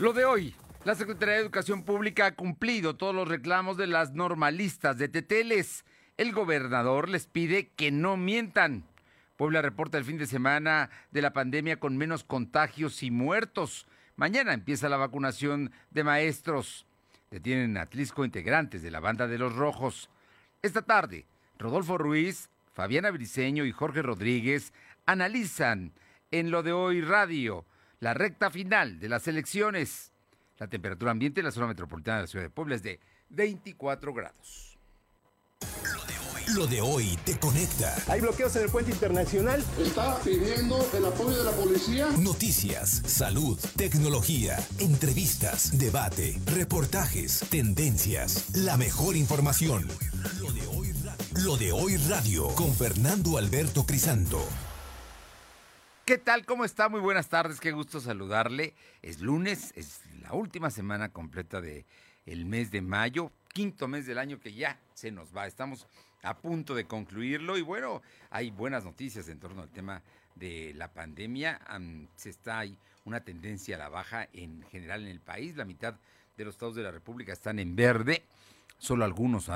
Lo de hoy. La Secretaría de Educación Pública ha cumplido todos los reclamos de las normalistas de Teteles. El gobernador les pide que no mientan. Puebla reporta el fin de semana de la pandemia con menos contagios y muertos. Mañana empieza la vacunación de maestros. Detienen a Atlisco integrantes de la banda de los Rojos. Esta tarde, Rodolfo Ruiz, Fabiana Briceño y Jorge Rodríguez analizan en lo de hoy radio la recta final de las elecciones. La temperatura ambiente en la zona metropolitana de la ciudad de Puebla es de 24 grados. Lo de hoy te conecta. Hay bloqueos en el puente internacional. Está pidiendo el apoyo de la policía. Noticias, salud, tecnología, entrevistas, debate, reportajes, tendencias, la mejor información. Lo de hoy radio, Lo de hoy radio con Fernando Alberto Crisanto. ¿Qué tal? ¿Cómo está? Muy buenas tardes, qué gusto saludarle. Es lunes, es la última semana completa de el mes de mayo, quinto mes del año que ya se nos va. Estamos a punto de concluirlo y bueno, hay buenas noticias en torno al tema de la pandemia. se está ahí una tendencia a la baja en general en el país. La mitad de los estados de la República están en verde. Solo algunos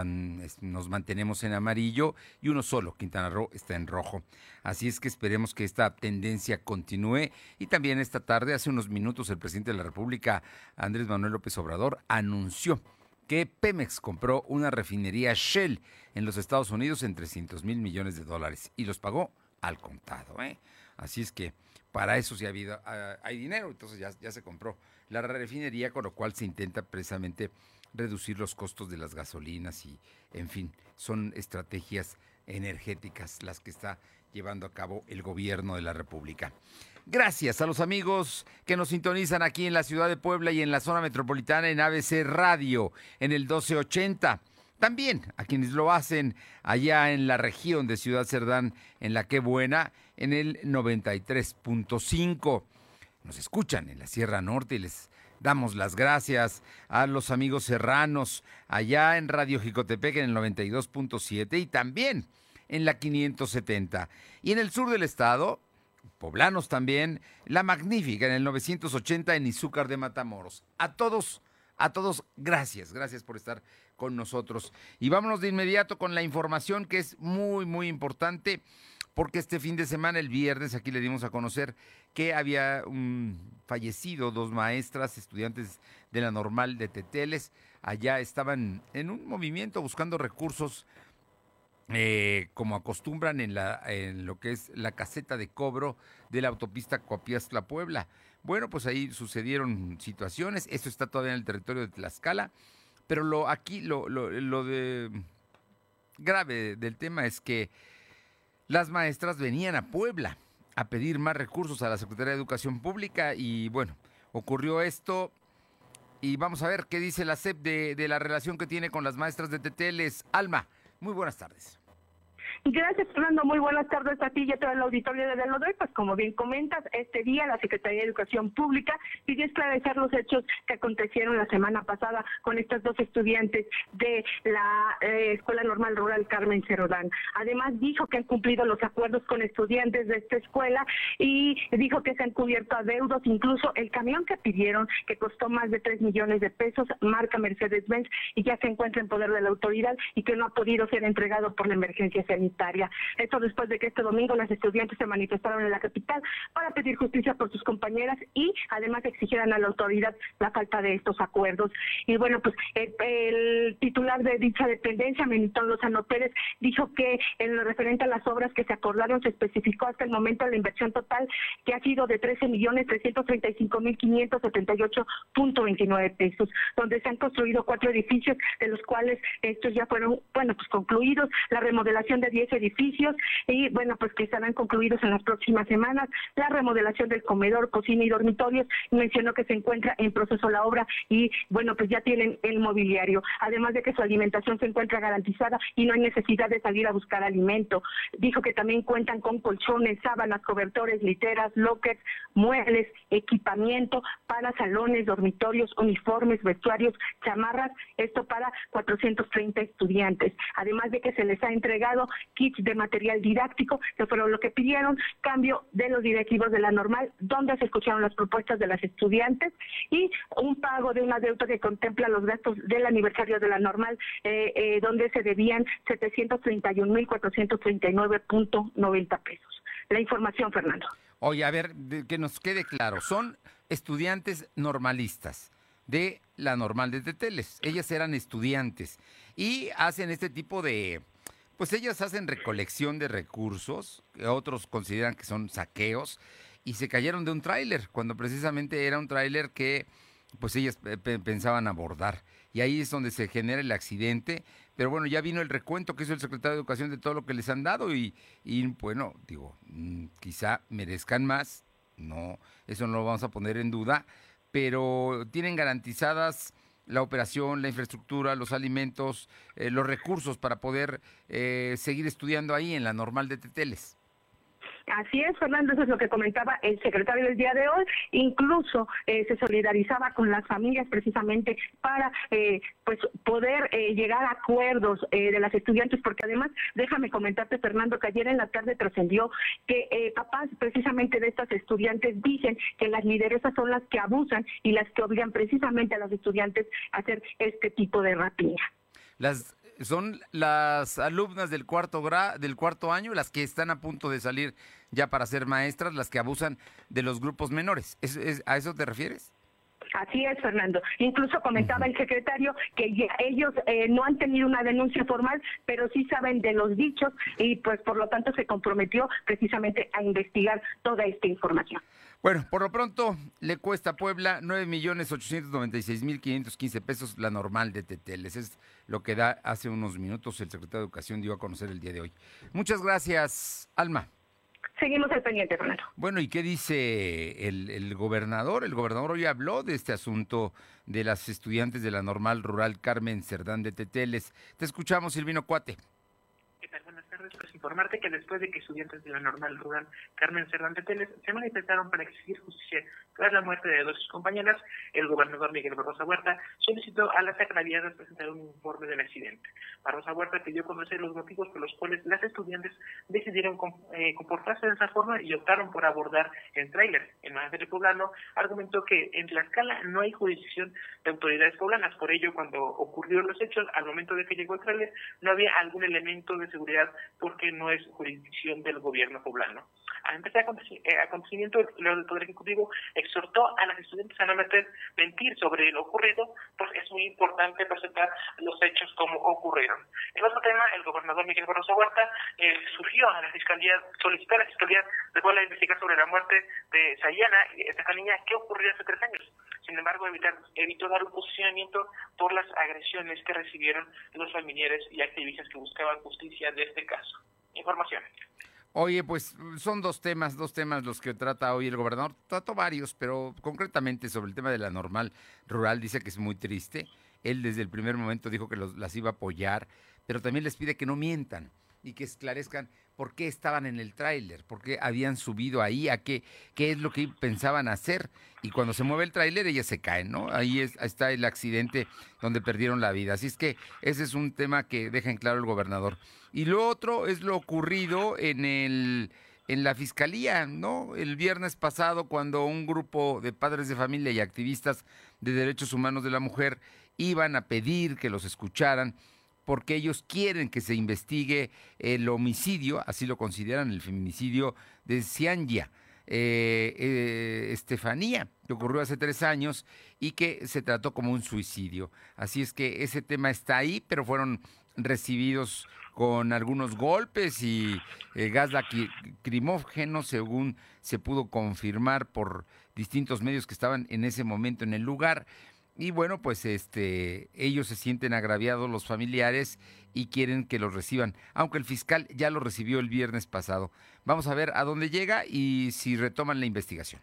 nos mantenemos en amarillo y uno solo, Quintana Roo, está en rojo. Así es que esperemos que esta tendencia continúe. Y también esta tarde, hace unos minutos, el presidente de la República, Andrés Manuel López Obrador, anunció que Pemex compró una refinería Shell en los Estados Unidos en 300 mil millones de dólares y los pagó al contado. ¿eh? Así es que para eso sí ha habido, ah, hay dinero, entonces ya, ya se compró la refinería, con lo cual se intenta precisamente reducir los costos de las gasolinas y, en fin, son estrategias energéticas las que está llevando a cabo el gobierno de la República. Gracias a los amigos que nos sintonizan aquí en la ciudad de Puebla y en la zona metropolitana en ABC Radio en el 1280. También a quienes lo hacen allá en la región de Ciudad Cerdán, en la que buena, en el 93.5. Nos escuchan en la Sierra Norte y les Damos las gracias a los amigos serranos allá en Radio Jicotepec en el 92.7 y también en la 570. Y en el sur del estado, poblanos también, La Magnífica en el 980 en Izúcar de Matamoros. A todos, a todos, gracias, gracias por estar con nosotros. Y vámonos de inmediato con la información que es muy, muy importante porque este fin de semana, el viernes, aquí le dimos a conocer que había fallecido dos maestras, estudiantes de la normal de Teteles. Allá estaban en un movimiento buscando recursos, eh, como acostumbran en, la, en lo que es la caseta de cobro de la autopista Coapiastla Puebla. Bueno, pues ahí sucedieron situaciones. Esto está todavía en el territorio de Tlaxcala. Pero lo aquí, lo, lo, lo de grave del tema es que las maestras venían a Puebla a pedir más recursos a la Secretaría de Educación Pública y bueno, ocurrió esto y vamos a ver qué dice la SEP de, la relación que tiene con las maestras de Teteles. Alma, muy buenas tardes. Gracias, Fernando. Muy buenas tardes a ti y a todo el auditorio de Delodoy. Pues como bien comentas, este día la Secretaría de Educación Pública pidió esclarecer los hechos que acontecieron la semana pasada con estas dos estudiantes de la eh, Escuela Normal Rural Carmen Cerodán. Además dijo que han cumplido los acuerdos con estudiantes de esta escuela y dijo que se han cubierto adeudos, incluso el camión que pidieron, que costó más de 3 millones de pesos, marca Mercedes-Benz, y ya se encuentra en poder de la autoridad y que no ha podido ser entregado por la emergencia sanitaria. Esto después de que este domingo las estudiantes se manifestaron en la capital para pedir justicia por sus compañeras y además exigieran a la autoridad la falta de estos acuerdos. Y bueno, pues el, titular de dicha dependencia, Menitón Lozano Pérez, dijo que en lo referente a las obras que se acordaron se especificó hasta el momento la inversión total que ha sido de 13 millones 335 mil 578.29 pesos, donde se han construido cuatro edificios, de los cuales estos ya fueron, bueno, pues concluidos, la remodelación de 10 edificios y bueno, pues que estarán concluidos en las próximas semanas. La remodelación del comedor, cocina y dormitorios, mencionó que se encuentra en proceso la obra y bueno, pues ya tienen el mobiliario, además de que su alimentación se encuentra garantizada y no hay necesidad de salir a buscar alimento. Dijo que también cuentan con colchones, sábanas, cobertores, literas, lockers, muebles, equipamiento para salones, dormitorios, uniformes, vestuarios, chamarras, esto para 430 estudiantes. Además de que se les ha entregado kits de material didáctico, que fueron lo que pidieron, cambio de los directivos de la normal, donde se escucharon las propuestas de las estudiantes y pago de una deuda que contempla los gastos del aniversario de la normal, eh, eh, donde se debían 731.439.90 pesos. La información, Fernando. Oye, a ver, que nos quede claro, son estudiantes normalistas de la normal de Teteles. Ellas eran estudiantes y hacen este tipo de, pues ellas hacen recolección de recursos, que otros consideran que son saqueos, y se cayeron de un tráiler, cuando precisamente era un tráiler que pues ellas pensaban abordar. Y ahí es donde se genera el accidente. Pero bueno, ya vino el recuento que hizo el secretario de Educación de todo lo que les han dado y, y bueno, digo, mm, quizá merezcan más, no, eso no lo vamos a poner en duda, pero tienen garantizadas la operación, la infraestructura, los alimentos, eh, los recursos para poder eh, seguir estudiando ahí en la normal de Teteles. Así es, Fernando, eso es lo que comentaba el secretario del día de hoy. Incluso eh, se solidarizaba con las familias precisamente para eh, pues poder eh, llegar a acuerdos de las estudiantes, porque además, déjame comentarte, Fernando, que ayer en la tarde trascendió que papás precisamente de estas estudiantes dicen que las lideresas son las que abusan y las que obligan precisamente a los estudiantes a hacer este tipo de rapiña. Las son las alumnas del cuarto gra, del cuarto año las que están a punto de salir ya para ser maestras, las que abusan de los grupos menores. ¿Es, a eso te refieres? Así es, Fernando. Incluso comentaba el secretario que ellos eh, no han tenido una denuncia formal, pero sí saben de los dichos y pues por lo tanto se comprometió precisamente a investigar toda esta información. Bueno, por lo pronto le cuesta a Puebla 9.896.515 pesos la normal de Teteles. Es lo que da hace unos minutos el secretario de Educación dio a conocer el día de hoy. Muchas gracias, Alma. Seguimos al pendiente, Fernando. Bueno, ¿y qué dice el, el, gobernador? El gobernador hoy habló de este asunto de las estudiantes de la normal rural Carmen Cerdán de Teteles. Te escuchamos, Silvino Cuate pues informarte que después de que estudiantes de la normal rural Carmen Cervantes Teles se manifestaron para exigir justicia tras la muerte de dos de sus compañeras, el gobernador Miguel Barrosa Huerta solicitó a las agraviadas presentar un informe del accidente. Barrosa Huerta pidió conocer los motivos por los cuales las estudiantes decidieron eh, comportarse de esa forma y optaron por abordar el tráiler. El magistrado poblano argumentó que en la escala no hay jurisdicción de autoridades poblanas, por ello cuando ocurrieron los hechos, al momento de que llegó el tráiler, no había algún elemento de seguridad porque no es jurisdicción del gobierno poblano. Al empezar el eh, acontecimiento, el Poder Ejecutivo exhortó a las estudiantes a no mentir sobre lo ocurrido, pues es muy importante presentar los hechos como ocurrieron. En otro tema, el gobernador Miguel Barroso Huerta eh, surgió a la Fiscalía, solicitó a la Fiscalía de a investigar sobre la muerte de Sayana, esta niña, que ocurrió hace tres años. Sin embargo, evitar, evitó dar un posicionamiento por las agresiones que recibieron los familiares y activistas que buscaban justicia de este caso. Información. Oye, pues son dos temas, dos temas los que trata hoy el gobernador. Trató varios, pero concretamente sobre el tema de la normal rural dice que es muy triste. Él desde el primer momento dijo que las iba a apoyar, pero también les pide que no mientan y que esclarezcan por qué estaban en el tráiler, por qué habían subido ahí, a qué, qué es lo que pensaban hacer. Y cuando se mueve el tráiler, ellas se caen, ¿no? Ahí está el accidente donde perdieron la vida. Así es que ese es un tema que deja en claro el gobernador. Y lo otro es lo ocurrido en la fiscalía, ¿no? El viernes pasado, cuando un grupo de padres de familia y activistas de derechos humanos de la mujer iban a pedir que los escucharan porque ellos quieren que se investigue el homicidio, así lo consideran el feminicidio de Cianya. Eh, eh, Estefanía, que ocurrió hace tres años y que se trató como un suicidio. Así es que ese tema está ahí, pero fueron recibidos con algunos golpes y eh, gas lacrimógeno, según se pudo confirmar por distintos medios que estaban en ese momento en el lugar. Y bueno, pues este, ellos se sienten agraviados, los familiares, y quieren que los reciban, aunque el fiscal ya lo recibió el viernes pasado. Vamos a ver a dónde llega y si retoman la investigación.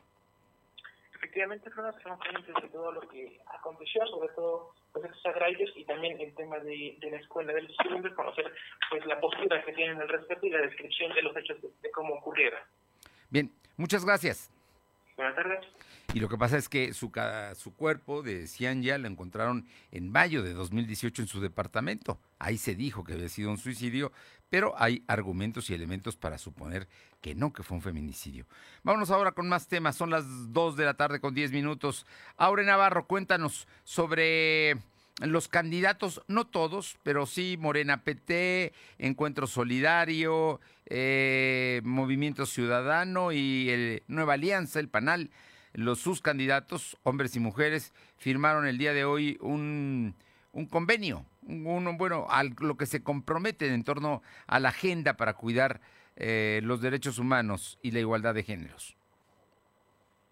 Efectivamente, estamos pendientes de todo lo que aconteció, sobre todo pues, agravios y también el tema de, la escuela del estudiantes, conocer pues la postura que tienen al respecto y la descripción de los hechos de, de cómo ocurrieron. Bien, muchas gracias. Buenas tardes. Y lo que pasa es que su, su cuerpo, decían ya, lo encontraron en mayo de 2018 en su departamento. Ahí se dijo que había sido un suicidio, pero hay argumentos y elementos para suponer que no, que fue un feminicidio. Vámonos ahora con más temas. Son las 2 de la tarde con 10 minutos. Aure Navarro, cuéntanos sobre los candidatos, no todos, pero sí Morena PT, Encuentro Solidario, eh, Movimiento Ciudadano y el Nueva Alianza, el PANAL, los sus candidatos, hombres y mujeres, firmaron el día de hoy un, un convenio, un, bueno, a lo que se comprometen en torno a la agenda para cuidar eh, los derechos humanos y la igualdad de géneros.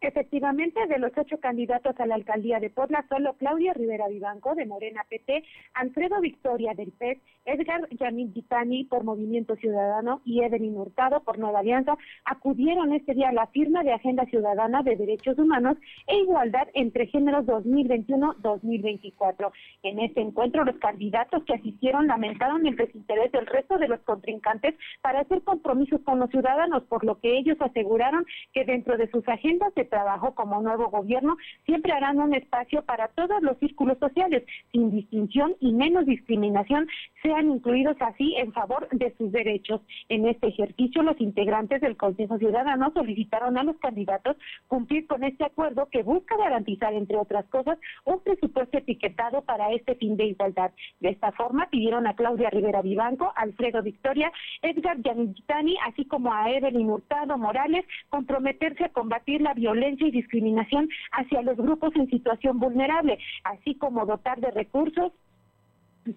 Efectivamente, de los ocho candidatos a la alcaldía de Puebla, solo Claudia Rivera Vivanco, de Morena PT, Alfredo Victoria del PES, Edgar Yamil Gitani por Movimiento Ciudadano y Evelyn Hurtado por Nueva Alianza acudieron este día a la firma de Agenda Ciudadana de Derechos Humanos e Igualdad entre Géneros 2021-2024. En este encuentro, los candidatos que asistieron lamentaron el desinterés del resto de los contrincantes para hacer compromisos con los ciudadanos, por lo que ellos aseguraron que dentro de sus agendas se trabajo como nuevo gobierno siempre harán un espacio para todos los círculos sociales, sin distinción y menos discriminación, sean incluidos así en favor de sus derechos. En este ejercicio, los integrantes del Consejo Ciudadano solicitaron a los candidatos cumplir con este acuerdo que busca garantizar, entre otras cosas, un presupuesto etiquetado para este fin de igualdad. De esta forma, pidieron a Claudia Rivera Vivanco, Alfredo Victoria, Edgar Yanitani, así como a Evelyn Hurtado Morales, comprometerse a combatir la violencia y discriminación hacia los grupos en situación vulnerable, así como dotar de recursos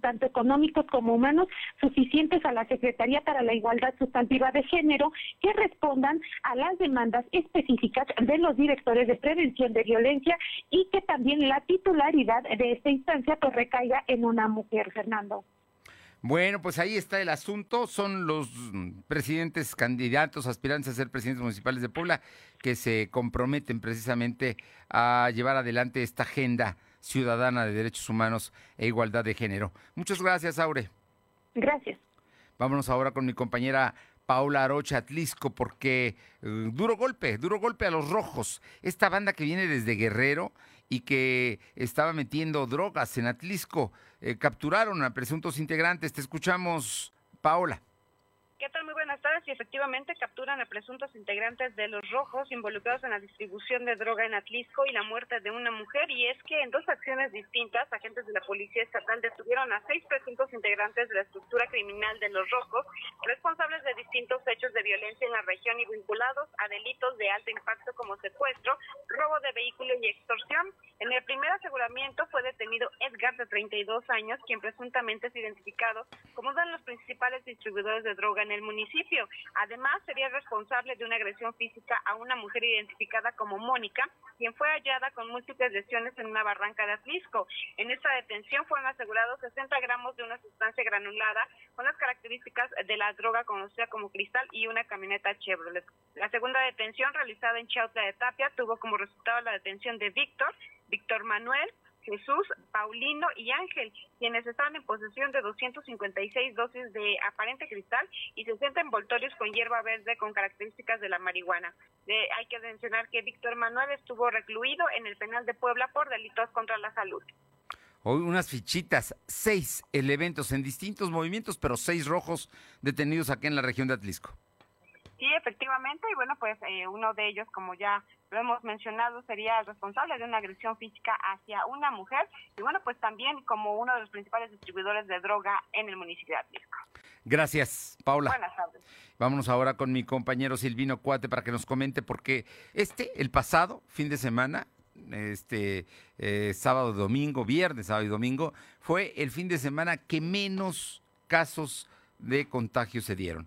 tanto económicos como humanos, suficientes a la Secretaría para la Igualdad Sustantiva de Género, que respondan a las demandas específicas de los directores de prevención de violencia y que también la titularidad de esta instancia pues recaiga en una mujer, Fernando. Bueno, pues ahí está el asunto. Son los presidentes candidatos, aspirantes a ser presidentes municipales de Puebla, que se comprometen precisamente a llevar adelante esta agenda ciudadana de derechos humanos e igualdad de género. Muchas gracias, Aure. Gracias. Vámonos ahora con mi compañera Paula Arocha Atlisco, porque eh, duro golpe, duro golpe a los rojos. Esta banda que viene desde Guerrero y que estaba metiendo drogas en Atlisco. Eh, capturaron a presuntos integrantes. Te escuchamos, Paola. ¿Qué tal? Muy buenas tardes. Y efectivamente capturan a presuntos integrantes de los rojos involucrados en la distribución de droga en Atlisco y la muerte de una mujer. Y es que en dos acciones distintas, agentes de la Policía Estatal detuvieron a seis presuntos integrantes de la estructura criminal de los rojos, responsables de distintos hechos de violencia en la región y vinculados a delitos de alto impacto como secuestro, robo de vehículo y extorsión. En el primer aseguramiento fue detenido Edgar, de 32 años, quien presuntamente es identificado como uno de los principales distribuidores de droga en el municipio. Además, sería responsable de una agresión física a una mujer identificada como Mónica, quien fue hallada con múltiples lesiones en una barranca de Atlisco. En esta detención fueron asegurados 60 gramos de una sustancia granulada con las características de la droga conocida como cristal y una camioneta Chevrolet. La segunda detención realizada en Chautla de Tapia tuvo como resultado la detención de Víctor, Víctor Manuel, Jesús, Paulino y Ángel, quienes estaban en posesión de 256 dosis de aparente cristal y 60 envoltorios con hierba verde con características de la marihuana. hay que mencionar que Víctor Manuel estuvo recluido en el penal de Puebla por delitos contra la salud. Hoy unas fichitas, seis elementos en distintos movimientos, pero seis rojos detenidos aquí en la región de Atlisco. Sí, efectivamente, y bueno, pues eh, uno de ellos, como ya lo hemos mencionado, sería el responsable de una agresión física hacia una mujer y bueno, pues también como uno de los principales distribuidores de droga en el municipio de Atlisco. Gracias, Paula. Buenas tardes. Vámonos ahora con mi compañero Silvino Cuate para que nos comente porque este, el pasado fin de semana, este eh, sábado, domingo, viernes, sábado y domingo, fue el fin de semana que menos casos de contagio se dieron.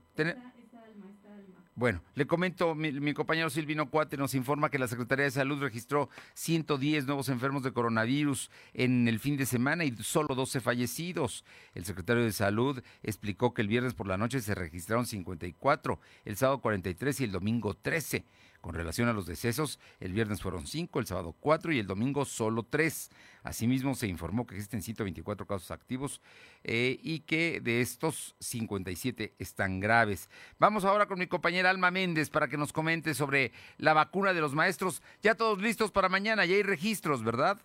Bueno, le comento, mi, compañero Silvino Cuate nos informa que la Secretaría de Salud registró 110 nuevos enfermos de coronavirus en el fin de semana y solo 12 fallecidos. El secretario de Salud explicó que el viernes por la noche se registraron 54, el sábado 43 y el domingo 13. Con relación a los decesos, el viernes fueron cinco, el sábado cuatro y el domingo solo tres. Asimismo, se informó que existen 124 casos activos eh, y que de estos 57 están graves. Vamos ahora con mi compañera Alma Méndez para que nos comente sobre la vacuna de los maestros. Ya todos listos para mañana, ya hay registros, ¿verdad?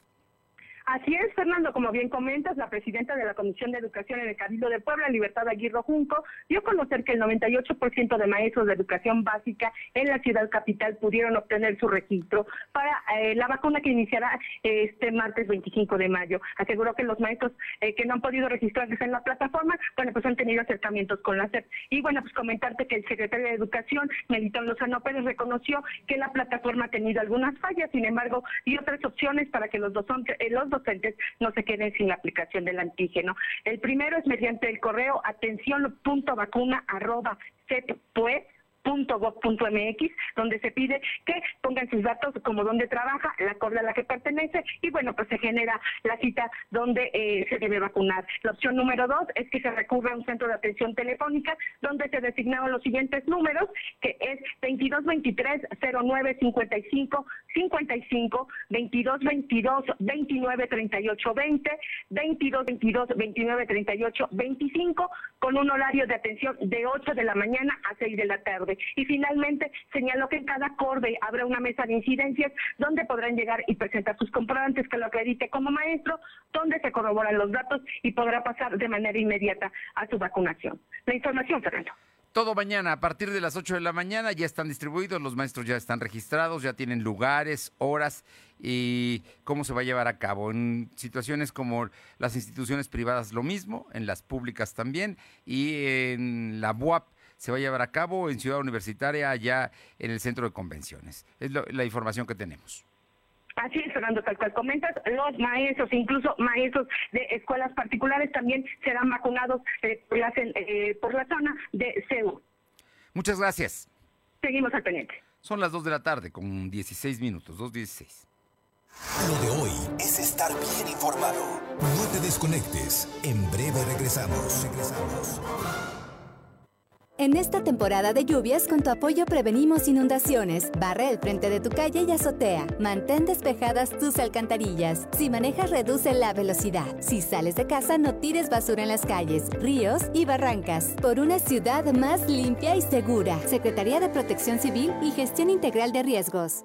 Así es, Fernando, como bien comentas, la presidenta de la Comisión de Educación en el Cabildo de Puebla, Libertad Aguirre Junco, dio a conocer que el 98% de maestros de educación básica en la ciudad capital pudieron obtener su registro para eh, la vacuna que iniciará este martes 25 de mayo. Aseguró que los maestros eh, que no han podido registrarse en la plataforma, bueno, pues han tenido acercamientos con la SEP. Y bueno, pues comentarte que el secretario de Educación, Melitón Lozano Pérez, reconoció que la plataforma ha tenido algunas fallas, sin embargo, dio tres opciones para que los dos, eh, los docentes no se queden sin la aplicación del antígeno. El primero es mediante el correo atención.vacuna.set.pues .gov.mx, donde se pide que pongan sus datos como donde trabaja, la corda a la que pertenece y bueno, pues se genera la cita donde eh, se debe vacunar. La opción número dos es que se recurra a un centro de atención telefónica donde se designaron los siguientes números, que es 2223 09 55 55 2222 29 38 20 2222 29 38 25 con un horario de atención de 8 de la mañana a 6 de la tarde. Y finalmente señaló que en cada acorde habrá una mesa de incidencias donde podrán llegar y presentar sus comprobantes que lo acredite como maestro, donde se corroboran los datos y podrá pasar de manera inmediata a su vacunación. La información, Fernando. Todo mañana, a partir de las 8 de la mañana, ya están distribuidos, los maestros ya están registrados, ya tienen lugares, horas y cómo se va a llevar a cabo. En situaciones como las instituciones privadas lo mismo, en las públicas también y en la BUAP se va a llevar a cabo en Ciudad Universitaria, allá en el centro de convenciones. Es la información que tenemos. Así es, Fernando, tal cual comentas, los maestros, incluso maestros de escuelas particulares también serán vacunados eh, eh, por, la, zona de CEU. Muchas gracias. Seguimos al pendiente. Son las 2 de la tarde con 16 minutos, 2.16. Lo de hoy es estar bien informado. No te desconectes. En breve regresamos. Regresamos. En esta temporada de lluvias, con tu apoyo prevenimos inundaciones. Barre el frente de tu calle y azotea. Mantén despejadas tus alcantarillas. Si manejas, reduce la velocidad. Si sales de casa, no tires basura en las calles, ríos y barrancas. Por una ciudad más limpia y segura. Secretaría de Protección Civil y Gestión Integral de Riesgos.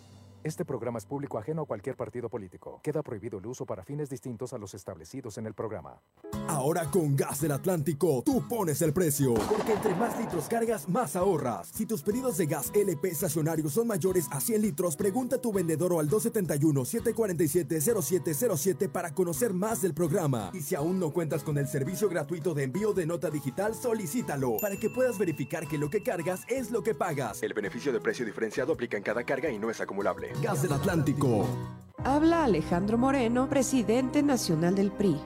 Este programa es público ajeno a cualquier partido político. Queda prohibido el uso para fines distintos a los establecidos en el programa. Ahora con Gas del Atlántico, tú pones el precio. Porque entre más litros cargas, más ahorras. Si tus pedidos de gas LP estacionario son mayores a 100 litros, pregunta a tu vendedor o al 271-747-0707 para conocer más del programa. Y si aún no cuentas con el servicio gratuito de envío de nota digital, solicítalo para que puedas verificar que lo que cargas es lo que pagas. El beneficio de precio diferenciado aplica en cada carga y no es acumulable. Gas del Atlántico. Habla Alejandro Moreno, presidente nacional del PRI.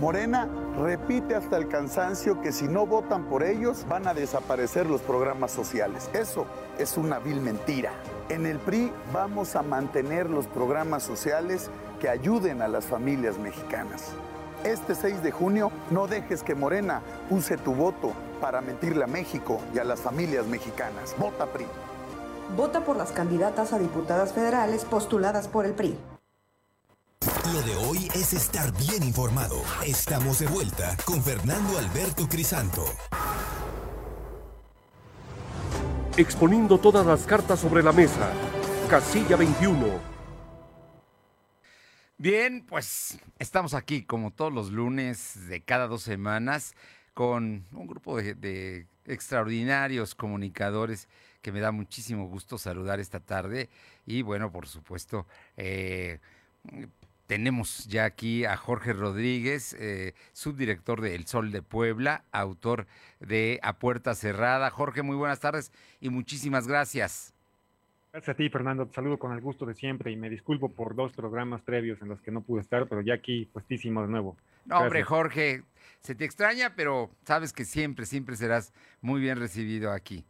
Morena repite hasta el cansancio que si no votan por ellos van a desaparecer los programas sociales. Eso es una vil mentira. En el PRI vamos a mantener los programas sociales que ayuden a las familias mexicanas. Este 6 de junio no dejes que Morena use tu voto para mentirle a México y a las familias mexicanas. Vota PRI. Vota por las candidatas a diputadas federales postuladas por el PRI. Lo de hoy es estar bien informado. Estamos de vuelta con Fernando Alberto Crisanto. Exponiendo todas las cartas sobre la mesa. Casilla 21. Bien, pues estamos aquí como todos los lunes de cada dos semanas con un grupo de, extraordinarios comunicadores que me da muchísimo gusto saludar esta tarde. Y bueno, por supuesto, eh, tenemos ya aquí a Jorge Rodríguez, eh, subdirector de El Sol de Puebla, autor de A Puerta Cerrada. Jorge, muy buenas tardes y muchísimas gracias. Gracias a ti, Fernando. Te saludo con el gusto de siempre y me disculpo por dos programas previos en los que no pude estar, pero ya aquí puestísimo de nuevo. No, hombre, Jorge, se te extraña, pero sabes que siempre, siempre serás muy bien recibido aquí.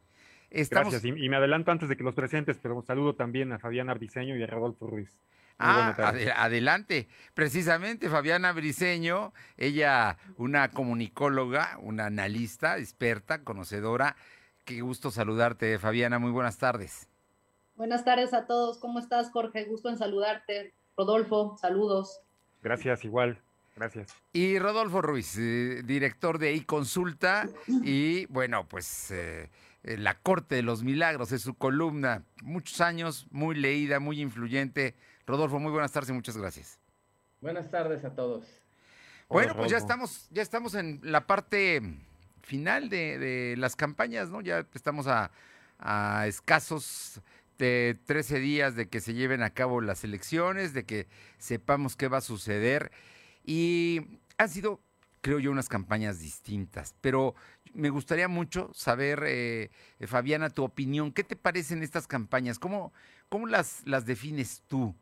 Gracias, y, me adelanto antes de que los presentes, pero un saludo también a Fabiana Briceño y a Rodolfo Ruiz. ah, adelante. Precisamente, Fabiana Briceño, ella una comunicóloga, una analista, experta, conocedora. Qué gusto saludarte, Fabiana. Muy buenas tardes. Buenas tardes a todos. ¿Cómo estás, Jorge? Gusto en saludarte. Rodolfo, saludos. Gracias, igual. Gracias. Y Rodolfo Ruiz, eh, director de iConsulta y bueno, pues eh, La Corte de los Milagros es su columna. Muchos años, muy leída, muy influyente. Rodolfo, muy buenas tardes y muchas gracias. Buenas tardes a todos. Bueno, pues ya estamos, ya estamos en la parte final de, las campañas, ¿no? Ya estamos a, a escasos de 13 días de que se lleven a cabo las elecciones, de que sepamos qué va a suceder. Y han sido, creo yo, unas campañas distintas. Pero me gustaría mucho saber, eh, Fabiana, tu opinión. ¿Qué te parecen estas campañas? ¿Cómo, cómo las, las defines tú?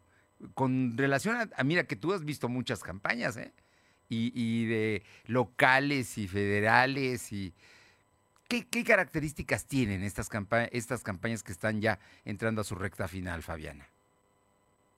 Con relación a, mira, que tú has visto muchas campañas, ¿eh? Y, de locales y federales y ¿Qué, características tienen estas, estas campañas que están ya entrando a su recta final, Fabiana?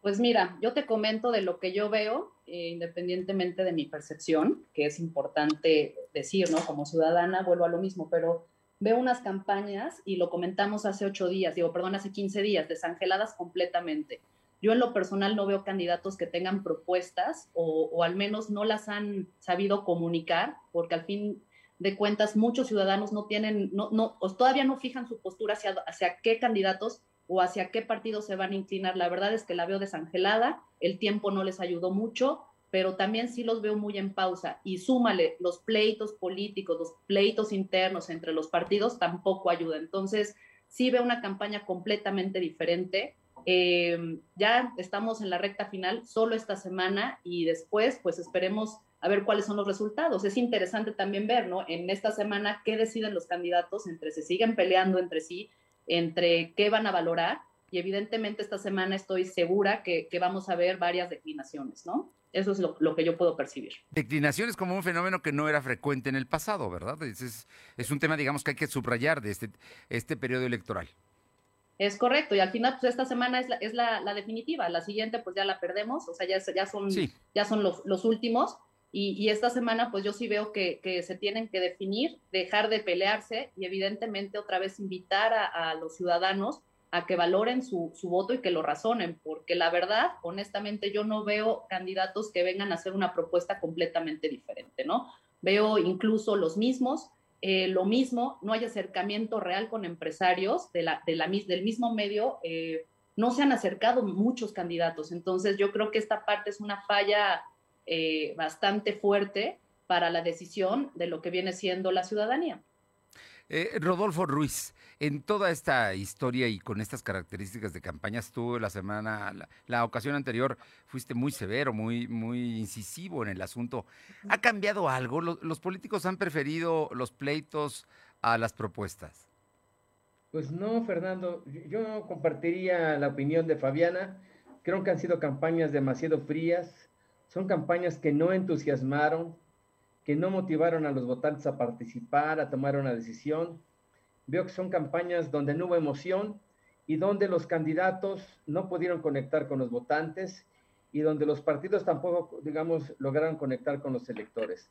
Pues mira, yo te comento de lo que yo veo, eh, independientemente de mi percepción, que es importante decir, ¿no? Como ciudadana vuelvo a lo mismo, pero veo unas campañas y lo comentamos hace ocho días, digo, perdón, hace 15 días, desangeladas completamente. Yo en lo personal no veo candidatos que tengan propuestas o, o, al menos no las han sabido comunicar, porque al fin de cuentas muchos ciudadanos no tienen, no, no, todavía no fijan su postura hacia, hacia qué candidatos o hacia qué partidos se van a inclinar. La verdad es que la veo desangelada, el tiempo no les ayudó mucho, pero también sí los veo muy en pausa. Y súmale, los pleitos políticos, los pleitos internos entre los partidos tampoco ayuda. Entonces, sí veo una campaña completamente diferente. Eh, ya estamos en la recta final, solo esta semana, y después, pues esperemos a ver cuáles son los resultados. Es interesante también ver, ¿no? En esta semana, qué deciden los candidatos, entre se siguen peleando entre sí, entre qué van a valorar, y evidentemente esta semana estoy segura que, vamos a ver varias declinaciones, ¿no? Eso es lo, que yo puedo percibir. Declinaciones como un fenómeno que no era frecuente en el pasado, ¿verdad? Es, es, un tema, digamos, que hay que subrayar de este, este periodo electoral. Es correcto, y al final, pues esta semana es la, es la, definitiva, la siguiente pues ya la perdemos, o sea, ya, ya son, ya son los, los últimos, y, esta semana, pues yo sí veo que, se tienen que definir, dejar de pelearse y evidentemente otra vez invitar a, los ciudadanos a que valoren su, voto y que lo razonen, porque la verdad, honestamente, yo no veo candidatos que vengan a hacer una propuesta completamente diferente, ¿no? Veo incluso los mismos, eh, lo mismo, no hay acercamiento real con empresarios de la, de la, del mismo medio, eh, no se han acercado muchos candidatos, entonces yo creo que esta parte es una falla eh, bastante fuerte para la decisión de lo que viene siendo la ciudadanía. Eh, Rodolfo Ruiz, en toda esta historia y con estas características de campañas, tú la semana, la, ocasión anterior, fuiste muy severo, muy, muy incisivo en el asunto. ¿Ha cambiado algo? ¿Los, políticos han preferido los pleitos a las propuestas? Pues no, Fernando, yo compartiría la opinión de Fabiana. Creo que han sido campañas demasiado frías, son campañas que no entusiasmaron, que no motivaron a los votantes a participar, a tomar una decisión. Veo que son campañas donde no hubo emoción y donde los candidatos no pudieron conectar con los votantes y donde los partidos tampoco, digamos, lograron conectar con los electores.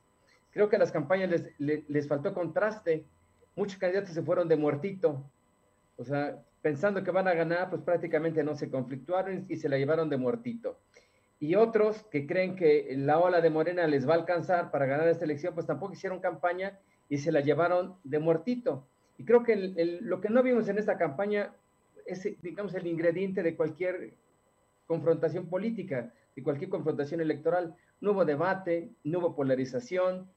Creo que a las campañas les, les, faltó contraste. Muchos candidatos se fueron de muertito. O sea, pensando que van a ganar, pues prácticamente no se conflictuaron y se la llevaron de muertito y otros que creen que la ola de Morena les va a alcanzar para ganar esta elección, pues tampoco hicieron campaña y se la llevaron de muertito. Y creo que lo que no vimos en esta campaña es, digamos, el ingrediente de cualquier confrontación política, de cualquier confrontación electoral. No hubo debate, no hubo polarización.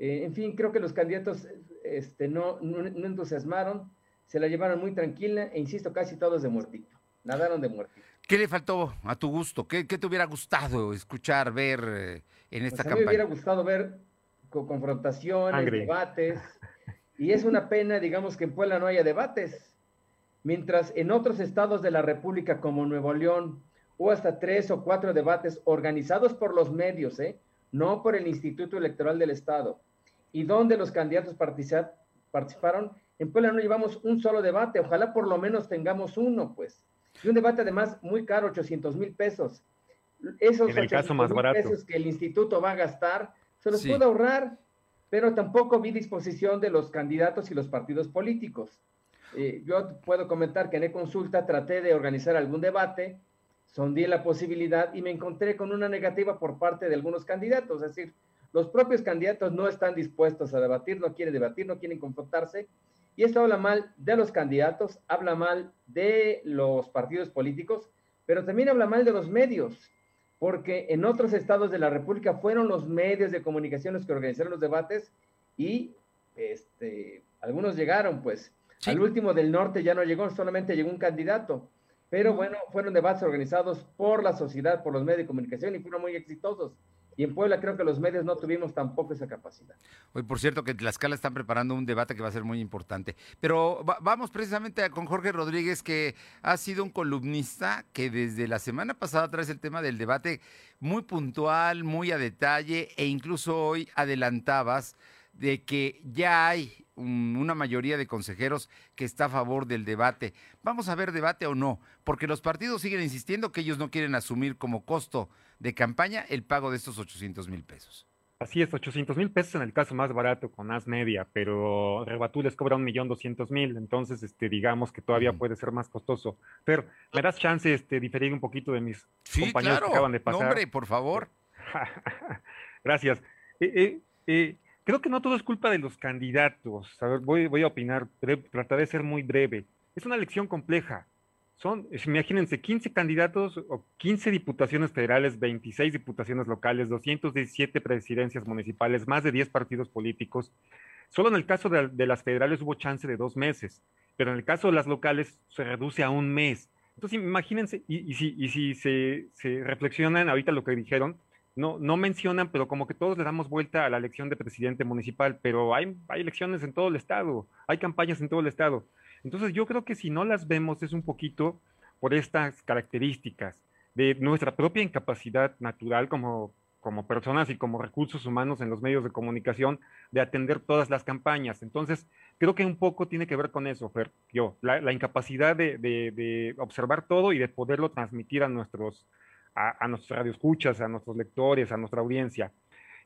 Eh, en fin, creo que los candidatos este, no, no, no entusiasmaron, se la llevaron muy tranquila e insisto, casi todos de muertito. Nadaron de muertito. ¿Qué le faltó a tu gusto? ¿Qué, te hubiera gustado escuchar, ver eh, en esta pues campaña? A mí me hubiera gustado ver confrontaciones, debates. Y es una pena, digamos, que en Puebla no haya debates. Mientras en otros estados de la República como Nuevo León hubo hasta tres o cuatro debates organizados por los medios, ¿eh? no por el Instituto Electoral del Estado, y donde los candidatos participaron, en Puebla no llevamos un solo debate, ojalá por lo menos tengamos uno, pues. Y un debate además muy caro, 800 mil pesos. Esos en el caso más barato. pesos que el instituto va a gastar, se los puede ahorrar, pero tampoco vi disposición de los candidatos y los partidos políticos. Eh, yo puedo comentar que en e-consulta traté de organizar algún debate, sondé la posibilidad y me encontré con una negativa por parte de algunos candidatos, es decir, los propios candidatos no están dispuestos a debatir, no quieren debatir, no quieren confrontarse, y esto habla mal de los candidatos, habla mal de los partidos políticos, pero también habla mal de los medios, porque en otros estados de la República fueron los medios de comunicación los que organizaron los debates y este, algunos llegaron, pues. Al último del norte ya no llegó, solamente llegó un candidato. Pero bueno, fueron debates organizados por la sociedad, por los medios de comunicación y fueron muy exitosos. Y en Puebla creo que los medios no tuvimos tampoco esa capacidad. Hoy, por cierto, que Tlaxcala están preparando un debate que va a ser muy importante. Pero vamos precisamente con Jorge Rodríguez, que ha sido un columnista que desde la semana pasada trae el tema del debate muy puntual, muy a detalle, e incluso hoy adelantabas de que ya hay una mayoría de consejeros que está a favor del debate. Vamos a ver debate o no, porque los partidos siguen insistiendo que ellos no quieren asumir como costo de campaña el pago de estos 800 mil pesos. Así es, 800 mil pesos en el caso más barato con As Media, pero Rebatú les cobra un millón doscientos mil, entonces este, digamos que todavía puede ser más costoso. Pero me das chance de este, diferir un poquito de mis compañeros que acaban de pasar. Nombre, por favor. Gracias. Eh, eh, eh, creo que no todo es culpa de los candidatos. A ver, voy, voy a opinar, trataré de ser muy breve. Es una elección compleja son, imagínense, 15 candidatos o 15 diputaciones federales, 26 diputaciones locales, 217 presidencias municipales, más de 10 partidos políticos. Solo en el caso de, las federales hubo chance de dos meses, pero en el caso de las locales se reduce a un mes. Entonces, imagínense, y, si, y si se, se, reflexionan ahorita lo que dijeron, no, no mencionan, pero como que todos le damos vuelta a la elección de presidente municipal, pero hay, hay elecciones en todo el estado, hay campañas en todo el estado. Entonces yo creo que si no las vemos es un poquito por estas características de nuestra propia incapacidad natural como, como personas y como recursos humanos en los medios de comunicación de atender todas las campañas. Entonces, creo que un poco tiene que ver con eso, Fer, yo, la, incapacidad de, observar todo y de poderlo transmitir a nuestros, a, a nuestros radioescuchas, a nuestros lectores, a nuestra audiencia.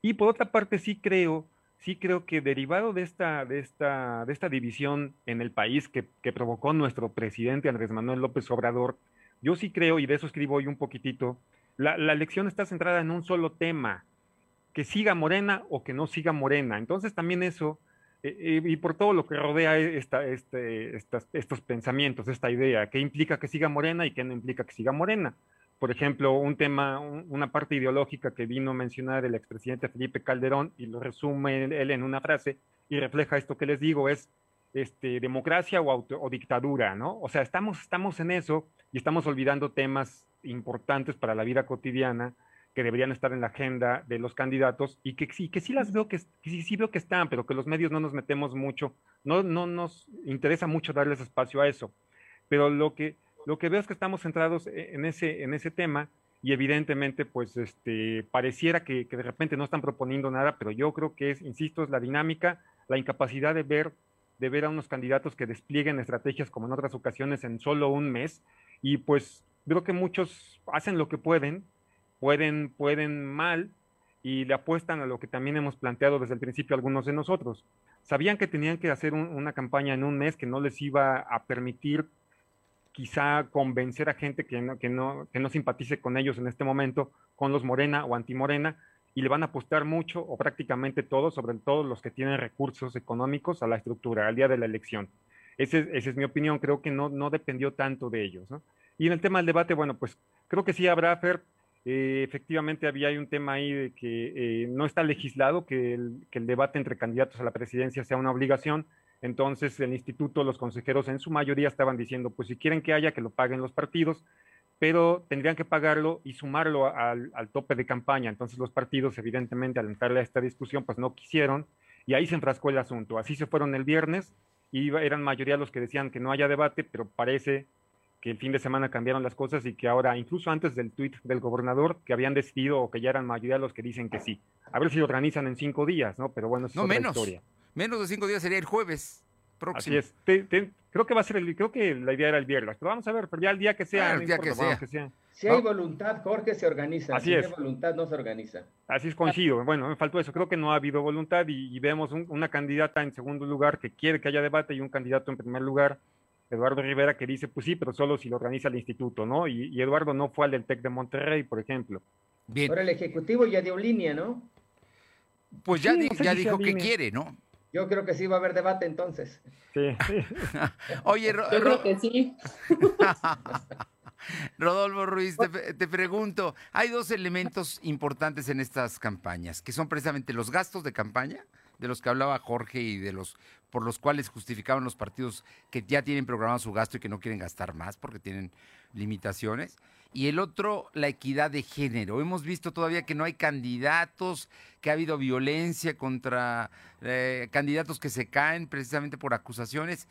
Y por otra parte, sí creo sí creo que derivado de esta, de esta, de esta división en el país que, provocó nuestro presidente Andrés Manuel López Obrador, yo sí creo, y de eso escribo hoy un poquitito, la, elección está centrada en un solo tema, que siga Morena o que no siga Morena. Entonces también eso, eh, eh, y por todo lo que rodea esta, este, estos pensamientos, esta idea, que implica que siga Morena y que no implica que siga Morena por ejemplo, un tema, una parte ideológica que vino a mencionar el expresidente Felipe Calderón y lo resume él en una frase y refleja esto que les digo, es este, democracia o, o dictadura, ¿no? O sea, estamos, estamos en eso y estamos olvidando temas importantes para la vida cotidiana que deberían estar en la agenda de los candidatos y que sí, que sí las veo que, sí, sí veo que están, pero que los medios no nos metemos mucho, no, no nos interesa mucho darles espacio a eso. Pero lo que, lo que veo es que estamos centrados e-, en ese, en ese tema y evidentemente pues este, pareciera que, de repente no están proponiendo nada, pero yo creo que es, insisto, es la dinámica, la incapacidad de ver, de ver a unos candidatos que desplieguen estrategias como en otras ocasiones en solo un mes y pues creo que muchos hacen lo que pueden, pueden, pueden mal y le apuestan a lo que también hemos planteado desde el principio algunos de nosotros. Sabían que tenían que hacer una campaña en un mes que no les iba a permitir quizá convencer a gente que no, que, no, que no simpatice con ellos en este momento, con los Morena o anti-Morena, y le van a apostar mucho o prácticamente todo, sobre todo los que tienen recursos económicos, a la estructura, al día de la elección. esa es mi opinión, creo que no, no dependió tanto de ellos. Y en el tema del debate, bueno, pues creo que sí habrá, Fer, eh, efectivamente había un tema ahí de que eh, no está legislado que que el debate entre candidatos a la presidencia sea una obligación, entonces el instituto, los consejeros en su mayoría estaban diciendo, pues si quieren que haya, que lo paguen los partidos, pero tendrían que pagarlo y sumarlo al, tope de campaña. Entonces los partidos, evidentemente, al entrarle a esta discusión, pues no quisieron y ahí se enfrascó el asunto. Así se fueron el viernes y eran mayoría los que decían que no haya debate, pero parece que el fin de semana cambiaron las cosas y que ahora, incluso antes del tuit del gobernador, que habían decidido o que ya eran mayoría los que dicen que sí. A ver si lo organizan en cinco días, ¿no? Pero bueno, es no, otra menos, historia. Menos de cinco días sería el jueves próximo. Así es. Te, te, creo que va a ser el, creo que la idea era el viernes, pero vamos a ver, pero ya el día que sea, Ah, no el día importa, que bueno, que sea. Si hay voluntad, Jorge, se organiza. Así si es. no hay voluntad, no se organiza. Así es, coincido. Bueno, me faltó eso. Creo que no ha habido voluntad y, y vemos un- una candidata en segundo lugar que quiere que haya debate y un candidato en primer lugar, Eduardo Rivera, que dice, pues sí, pero solo si lo organiza el instituto, ¿no? Y, y Eduardo no fue al del TEC de Monterrey, por ejemplo. Bien. Ahora el Ejecutivo ya dio línea, ¿no? Pues ya, Sí, di- no sé ya si dijo que línea. quiere, ¿no? Yo creo que sí va a haber debate entonces. Sí. Oye, Ro- Yo creo que sí. Rodolfo Ruiz, te, te pregunto, hay dos elementos importantes en estas campañas, que son precisamente los gastos de campaña, de los que hablaba Jorge y de los por los cuales justificaban los partidos que ya tienen programado su gasto y que no quieren gastar más porque tienen limitaciones. Y el otro, la equidad de género. Hemos visto todavía que no hay candidatos, que ha habido violencia contra eh, candidatos que se caen precisamente por acusaciones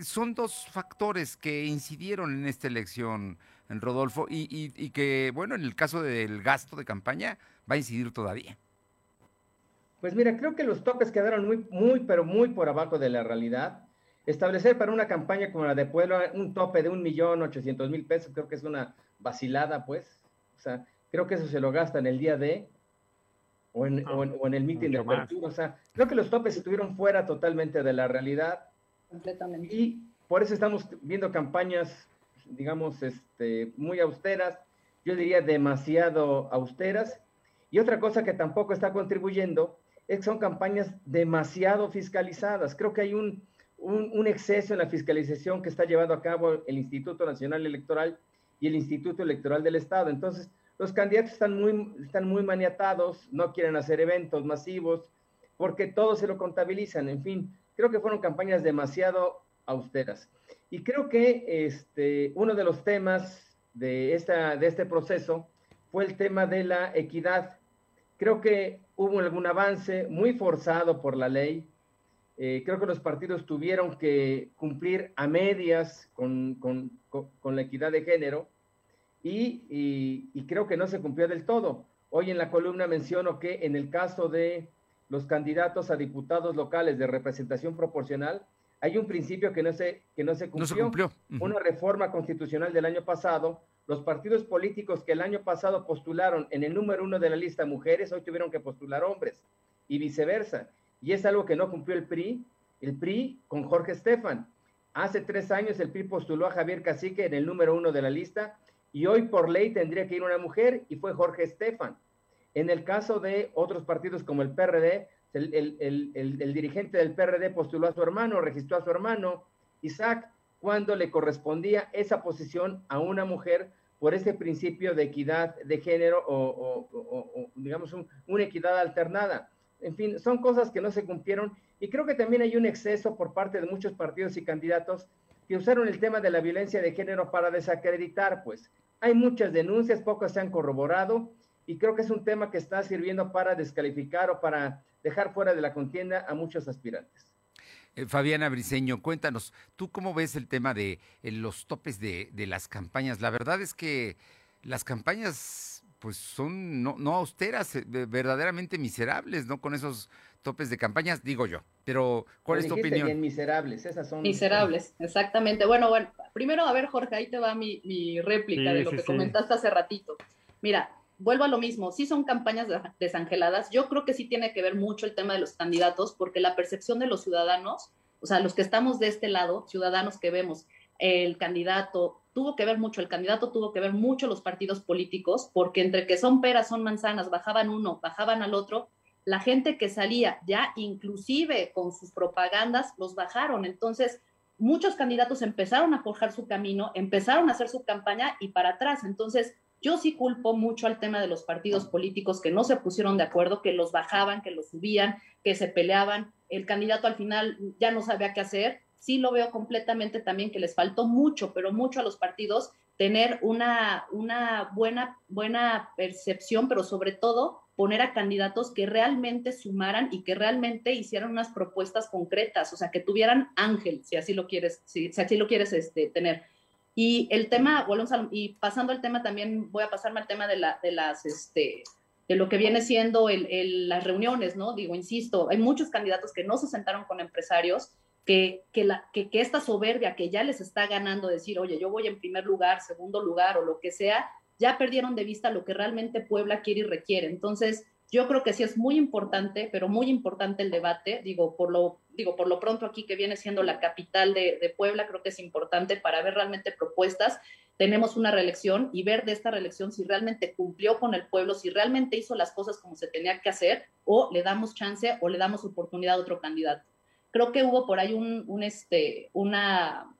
son dos factores que incidieron en esta elección, Rodolfo, y, y- y que, bueno, en el caso del gasto de campaña va a incidir todavía. Pues mira, creo que los topes quedaron muy, muy, pero muy por abajo de la realidad. Establecer para una campaña como la de Puebla un tope de un millón ochocientos mil pesos, creo que es una vacilada, pues. O sea, creo que eso se lo gasta en el día de o en, o en- o en el mitin de apertura. O sea, creo que los topes estuvieron fuera totalmente de la realidad. Completamente. Y por eso estamos viendo campañas, digamos, este, muy austeras, yo diría demasiado austeras. Y otra cosa que tampoco está contribuyendo es que son campañas demasiado fiscalizadas. Creo que hay un, un, un exceso en la fiscalización que está llevando a cabo el Instituto Nacional Electoral y el Instituto Electoral del Estado. Entonces, los candidatos están muy, están muy maniatados, no quieren hacer eventos masivos, porque todo se lo contabilizan. En fin, creo que fueron campañas demasiado austeras. Y creo que este, uno de los temas de, esta, de este proceso fue el tema de la equidad. Creo que hubo algún avance muy forzado por la ley. Eh, creo que los partidos tuvieron que cumplir a medias con, con- con- con la equidad de género y, y- y creo que no se cumplió del todo. Hoy en la columna menciono que en el caso de los candidatos a diputados locales de representación proporcional, hay un principio que no se, que no se cumplió. No se cumplió. Una reforma constitucional del año pasado, los partidos políticos que el año pasado postularon en el número uno de la lista mujeres, hoy tuvieron que postular hombres y viceversa. Y es algo que no cumplió el PRI, el PRI con Jorge Estefan. Hace tres años el PRI postuló a Javier Cacique en el número uno de la lista y hoy por ley tendría que ir una mujer y fue Jorge Estefan. En el caso de otros partidos como el PRD, el, el- el- dirigente del PRD postuló a su hermano, registró a su hermano, Isaac, cuando le correspondía esa posición a una mujer por ese principio de equidad de género o, o- o- o, digamos, un- una equidad alternada. En fin, son cosas que no se cumplieron y creo que también hay un exceso por parte de muchos partidos y candidatos que usaron el tema de la violencia de género para desacreditar, pues. Hay muchas denuncias, pocas se han corroborado y creo que es un tema que está sirviendo para descalificar o para dejar fuera de la contienda a muchos aspirantes. Eh, Fabiana Briceño, cuéntanos, ¿tú cómo ves el tema de eh, los topes de, de las campañas? La verdad es que las campañas pues son no, no austeras, eh, de- verdaderamente miserables, ¿no? Con esos topes de campañas, digo yo. Pero, ¿cuál es tu opinión? bien, miserables, esas son... Miserables, exactamente. Bueno, bueno, primero, a ver, Jorge, ahí te va mi, mi réplica Sí, de lo sí, que sí. comentaste hace ratito. Mira, vuelvo a lo mismo, sí son campañas de- desangeladas. Yo creo que sí tiene que ver mucho el tema de los candidatos, porque la percepción de los ciudadanos, o sea, los que estamos de este lado, ciudadanos que vemos el candidato, tuvo que ver mucho, el candidato tuvo que ver mucho los partidos políticos, porque entre que son peras, son manzanas, bajaban uno, bajaban al otro, la gente que salía ya inclusive con sus propagandas los bajaron. Entonces, muchos candidatos empezaron a forjar su camino, empezaron a hacer su campaña y para atrás. Entonces, yo sí culpo mucho al tema de los partidos políticos que no se pusieron de acuerdo, que los bajaban, que los subían, que se peleaban. El candidato al final ya no sabía qué hacer sí lo veo completamente también que les faltó mucho, pero mucho a los partidos tener una, una buena, buena percepción, pero sobre todo poner a candidatos que realmente sumaran y que realmente hicieran unas propuestas concretas, o sea, que tuvieran ángel, si así lo quieres, si, si así lo quieres este, tener. Y el tema, y pasando al tema también, voy a pasarme al tema de, la, de las, este, de lo que viene siendo el, las reuniones, ¿no? Digo, insisto, hay muchos candidatos que no se sentaron con empresarios, que, que, esta soberbia que ya les está ganando, decir, oye, yo voy en primer lugar, segundo lugar o lo que sea, ya perdieron de vista lo que realmente Puebla quiere y requiere. Entonces, yo creo que sí es muy importante, pero muy importante el debate, digo, por lo, digo, por lo pronto aquí que viene siendo la capital de, de Puebla, creo que es importante para ver realmente propuestas. Tenemos una reelección y ver de esta reelección si realmente cumplió con el pueblo, si realmente hizo las cosas como se tenía que hacer, o le damos chance o le damos oportunidad a otro candidato. Creo que hubo por ahí un, un este, una,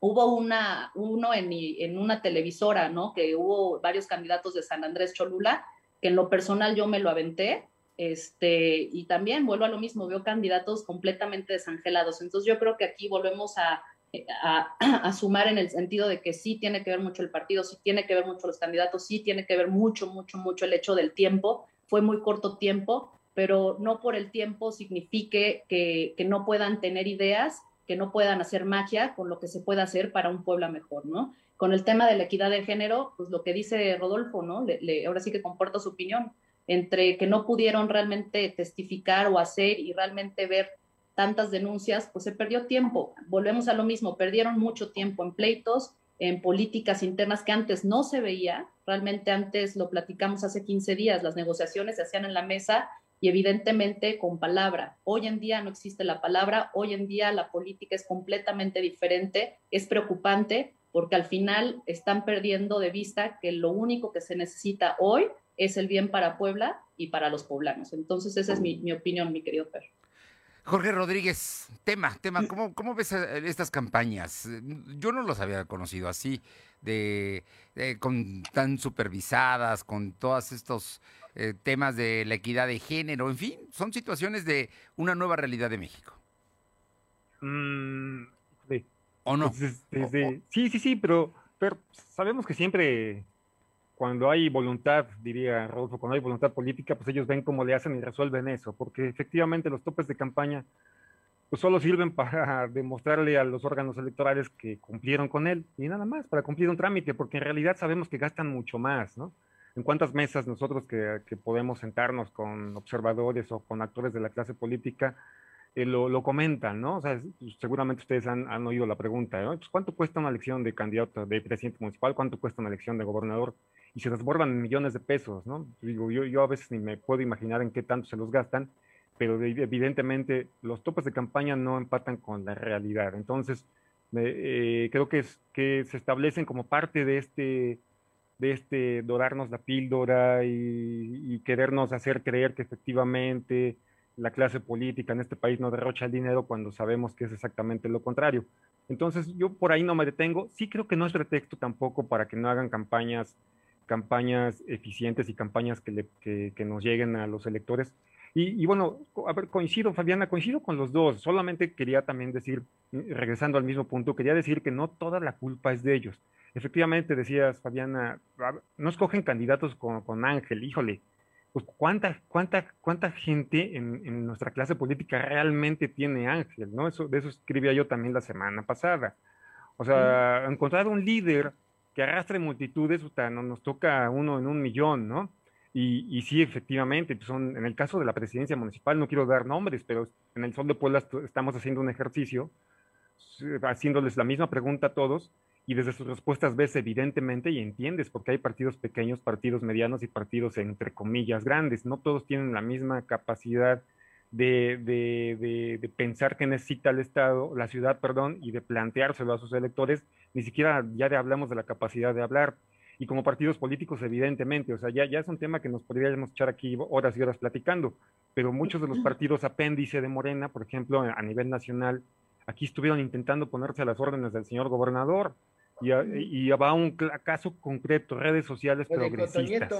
hubo una, uno en, en, una televisora, ¿no? Que hubo varios candidatos de San Andrés Cholula, que en lo personal yo me lo aventé, este, y también vuelvo a lo mismo, veo candidatos completamente desangelados. Entonces yo creo que aquí volvemos a, a, a, sumar en el sentido de que sí tiene que ver mucho el partido, sí tiene que ver mucho los candidatos, sí tiene que ver mucho, mucho, mucho el hecho del tiempo. Fue muy corto tiempo, pero no por el tiempo signifique que, que no puedan tener ideas que no puedan hacer magia con lo que se pueda hacer para un pueblo mejor, ¿no? Con el tema de la equidad de género, pues lo que dice Rodolfo, ¿no? Le, le, ahora sí que comporta su opinión, entre que no pudieron realmente testificar o hacer y realmente ver tantas denuncias, pues se perdió tiempo. Volvemos a lo mismo, perdieron mucho tiempo en pleitos, en políticas internas que antes no se veía, realmente antes lo platicamos hace 15 días, las negociaciones se hacían en la mesa y evidentemente con palabra. Hoy en día no existe la palabra, hoy en día la política es completamente diferente, es preocupante porque al final están perdiendo de vista que lo único que se necesita hoy es el bien para Puebla y para los poblanos. Entonces esa es mi, mi opinión, mi querido perro. Jorge Rodríguez, tema, tema, ¿cómo, ¿cómo ves estas campañas? Yo no los había conocido así, de, de con tan supervisadas, con todos estos eh, temas de la equidad de género, en fin, son situaciones de una nueva realidad de México. Mm, sí. ¿O no? Pues, o... Sí, sí, sí, pero, pero sabemos que siempre cuando hay voluntad, diría Rodolfo, cuando hay voluntad política, pues ellos ven cómo le hacen y resuelven eso, porque efectivamente los topes de campaña pues solo sirven para demostrarle a los órganos electorales que cumplieron con él y nada más, para cumplir un trámite, porque en realidad sabemos que gastan mucho más, ¿no? En cuántas mesas nosotros que, que podemos sentarnos con observadores o con actores de la clase política eh, lo, lo, comentan, ¿no? O sea, seguramente ustedes han, han oído la pregunta, ¿no? Pues, ¿Cuánto cuesta una elección de candidato de presidente municipal? ¿Cuánto cuesta una elección de gobernador? Y se desbordan millones de pesos, ¿no? Digo, yo, yo a veces ni me puedo imaginar en qué tanto se los gastan, pero evidentemente los topes de campaña no empatan con la realidad. Entonces, eh, creo que, es, que se establecen como parte de este, de este dorarnos la píldora y, y querernos hacer creer que efectivamente la clase política en este país no derrocha el dinero cuando sabemos que es exactamente lo contrario. Entonces, yo por ahí no me detengo. Sí creo que no es pretexto tampoco para que no hagan campañas, campañas eficientes y campañas que, le, que, que nos lleguen a los electores. Y, y, bueno, a ver, coincido, Fabiana, coincido con los dos. Solamente quería también decir, regresando al mismo punto, quería decir que no toda la culpa es de ellos. Efectivamente, decías, Fabiana, no escogen candidatos con, con Ángel, híjole, pues cuánta, cuánta, cuánta gente en, en, nuestra clase política realmente tiene ángel, ¿no? Eso, de eso escribía yo también la semana pasada. O sea, encontrar un líder que arrastre multitudes, o sea, no, nos toca uno en un millón, ¿no? Y, y sí, efectivamente, pues son, en el caso de la presidencia municipal, no quiero dar nombres, pero en el Sol de Puebla estamos haciendo un ejercicio, haciéndoles la misma pregunta a todos, y desde sus respuestas ves evidentemente y entiendes porque hay partidos pequeños, partidos medianos y partidos entre comillas grandes. No todos tienen la misma capacidad de, de, de, de, pensar que necesita el Estado, la ciudad, perdón, y de planteárselo a sus electores. Ni siquiera ya de hablamos de la capacidad de hablar. Y como partidos políticos, evidentemente, o sea, ya, ya es un tema que nos podríamos echar aquí horas y horas platicando, pero muchos de los partidos apéndice de Morena, por ejemplo, a nivel nacional, aquí estuvieron intentando ponerse a las órdenes del señor gobernador y, y va a un caso concreto, redes sociales Oye, progresistas.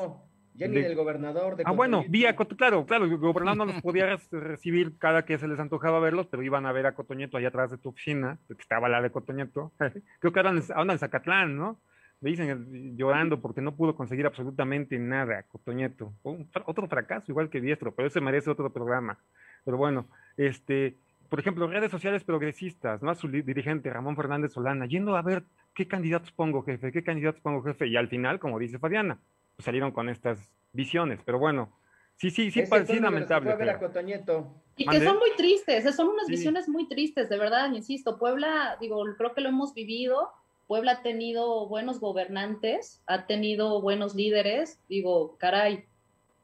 Ya ni del gobernador de Ah, bueno, vía Coto, claro, claro, el gobernador no los podía recibir cada que se les antojaba verlos, pero iban a ver a Cotoñeto allá atrás de tu oficina, que estaba la de Cotoñeto. Creo que ahora en, Zacatlán, ¿no? Me dicen eh, llorando porque no pudo conseguir absolutamente nada, Cotoñeto. Un otro fracaso, igual que Diestro, pero ese merece otro programa. Pero bueno, este, por ejemplo, redes sociales progresistas, ¿no? A su dirigente, Ramón Fernández Solana, yendo a ver qué candidatos pongo, jefe, qué candidatos pongo, jefe, y al final, como dice Fabiana, pues salieron con estas visiones, pero bueno, sí, sí, sí, pa- sí, lamentable. Y que son muy tristes, eh, son unas Sí. visiones muy tristes, de verdad, insisto. Puebla, digo, creo que lo hemos vivido. Puebla ha tenido buenos gobernantes, ha tenido buenos líderes. Digo, caray,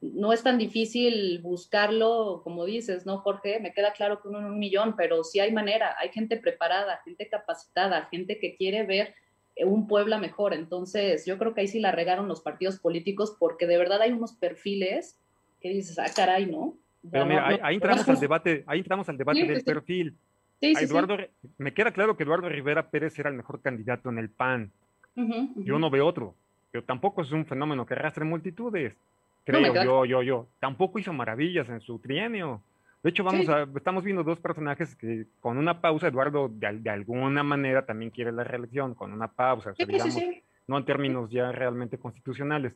no es tan difícil buscarlo, como dices, ¿no, Jorge? Me queda claro que uno en un millón, pero sí hay manera. Hay gente preparada, gente capacitada, gente que quiere ver eh, un Puebla mejor. Entonces, yo creo que ahí sí la regaron los partidos políticos, porque de verdad hay unos perfiles que dices, ah, caray, ¿no? Pero No, mira, no, ahí, entramos al debate, ahí entramos al debate Sí, del sí, perfil. Sí. Eduardo, me queda claro que Eduardo Rivera Pérez era el mejor candidato en el PAN. Ujú, ujú. Yo no veo otro, pero tampoco es un fenómeno que arrastre multitudes. No, Creo queda- yo, yo, yo. Tampoco hizo maravillas en su trienio. De hecho, vamos Sí. a, estamos viendo dos personajes que con una pausa, Eduardo de, de alguna manera también quiere la reelección, con una pausa, o sea, Sí, sí, digamos, sí. no en términos ya realmente constitucionales.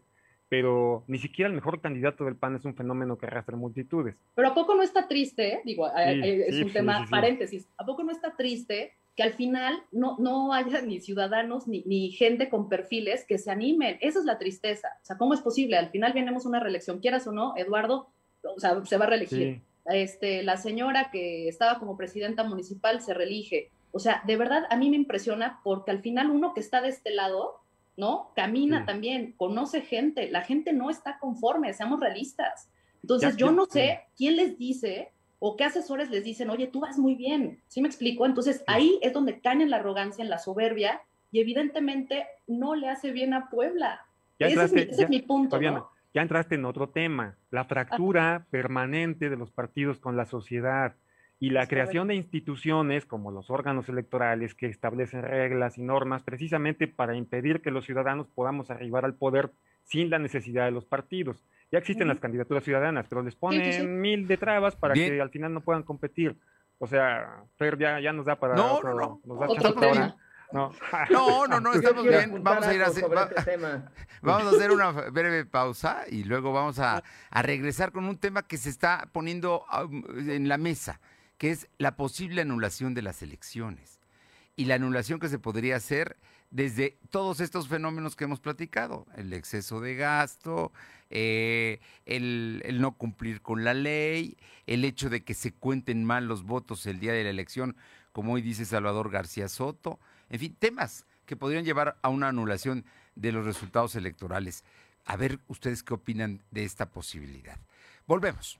Pero ni siquiera el mejor candidato del PAN es un fenómeno que arrastra multitudes. Pero ¿a poco no está triste? eh? Digo, Sí, a- es un tema, paréntesis, ¿a poco no está triste que al final no, no haya ni ciudadanos ni, ni gente con perfiles que se animen? Esa es la tristeza. O sea, ¿cómo es posible? Al final venimos una reelección, quieras o no, Eduardo, o sea, se va a reelegir. Sí. Este, la señora que estaba como presidenta municipal se reelige. O sea, de verdad a mí me impresiona porque al final uno que está de este lado, ¿no? Camina Sí. también, conoce gente, la gente no está conforme, seamos realistas. Entonces, Ya- yo no sé quién les dice o qué asesores les dicen, oye, tú vas muy bien, ¿sí me explico? Entonces, ahí es donde caen en la arrogancia, en la soberbia, y evidentemente no le hace bien a Puebla. Ya ese es mi, entraste- ese ya- es mi punto, Fabiana, ¿no? ya entraste en otro tema, la fractura permanente de los partidos con la sociedad y la creación de instituciones como los órganos electorales que establecen reglas y normas precisamente para impedir que los ciudadanos podamos arribar al poder sin la necesidad de los partidos. Ya existen las candidaturas ciudadanas, pero les sí, ponen sí. mil de trabas para Bien. que al final no puedan competir. O sea, Fer ya, ya nos da para No, otro- no, no. nos da Otro tema. No. No, no, estamos bien. Vamos a ir a hacer, va- este tema. vamos a hacer una breve pausa y luego vamos a, a regresar con un tema que se está poniendo um, en la mesa, que es la posible anulación de las elecciones. Y la anulación que se podría hacer desde todos estos fenómenos que hemos platicado, el exceso de gasto, eh, el, el no cumplir con la ley, el hecho de que se cuenten mal los votos el día de la elección, como hoy dice Salvador García Soto, en fin, temas que podrían llevar a una anulación de los resultados electorales. A ver ustedes qué opinan de esta posibilidad. Volvemos.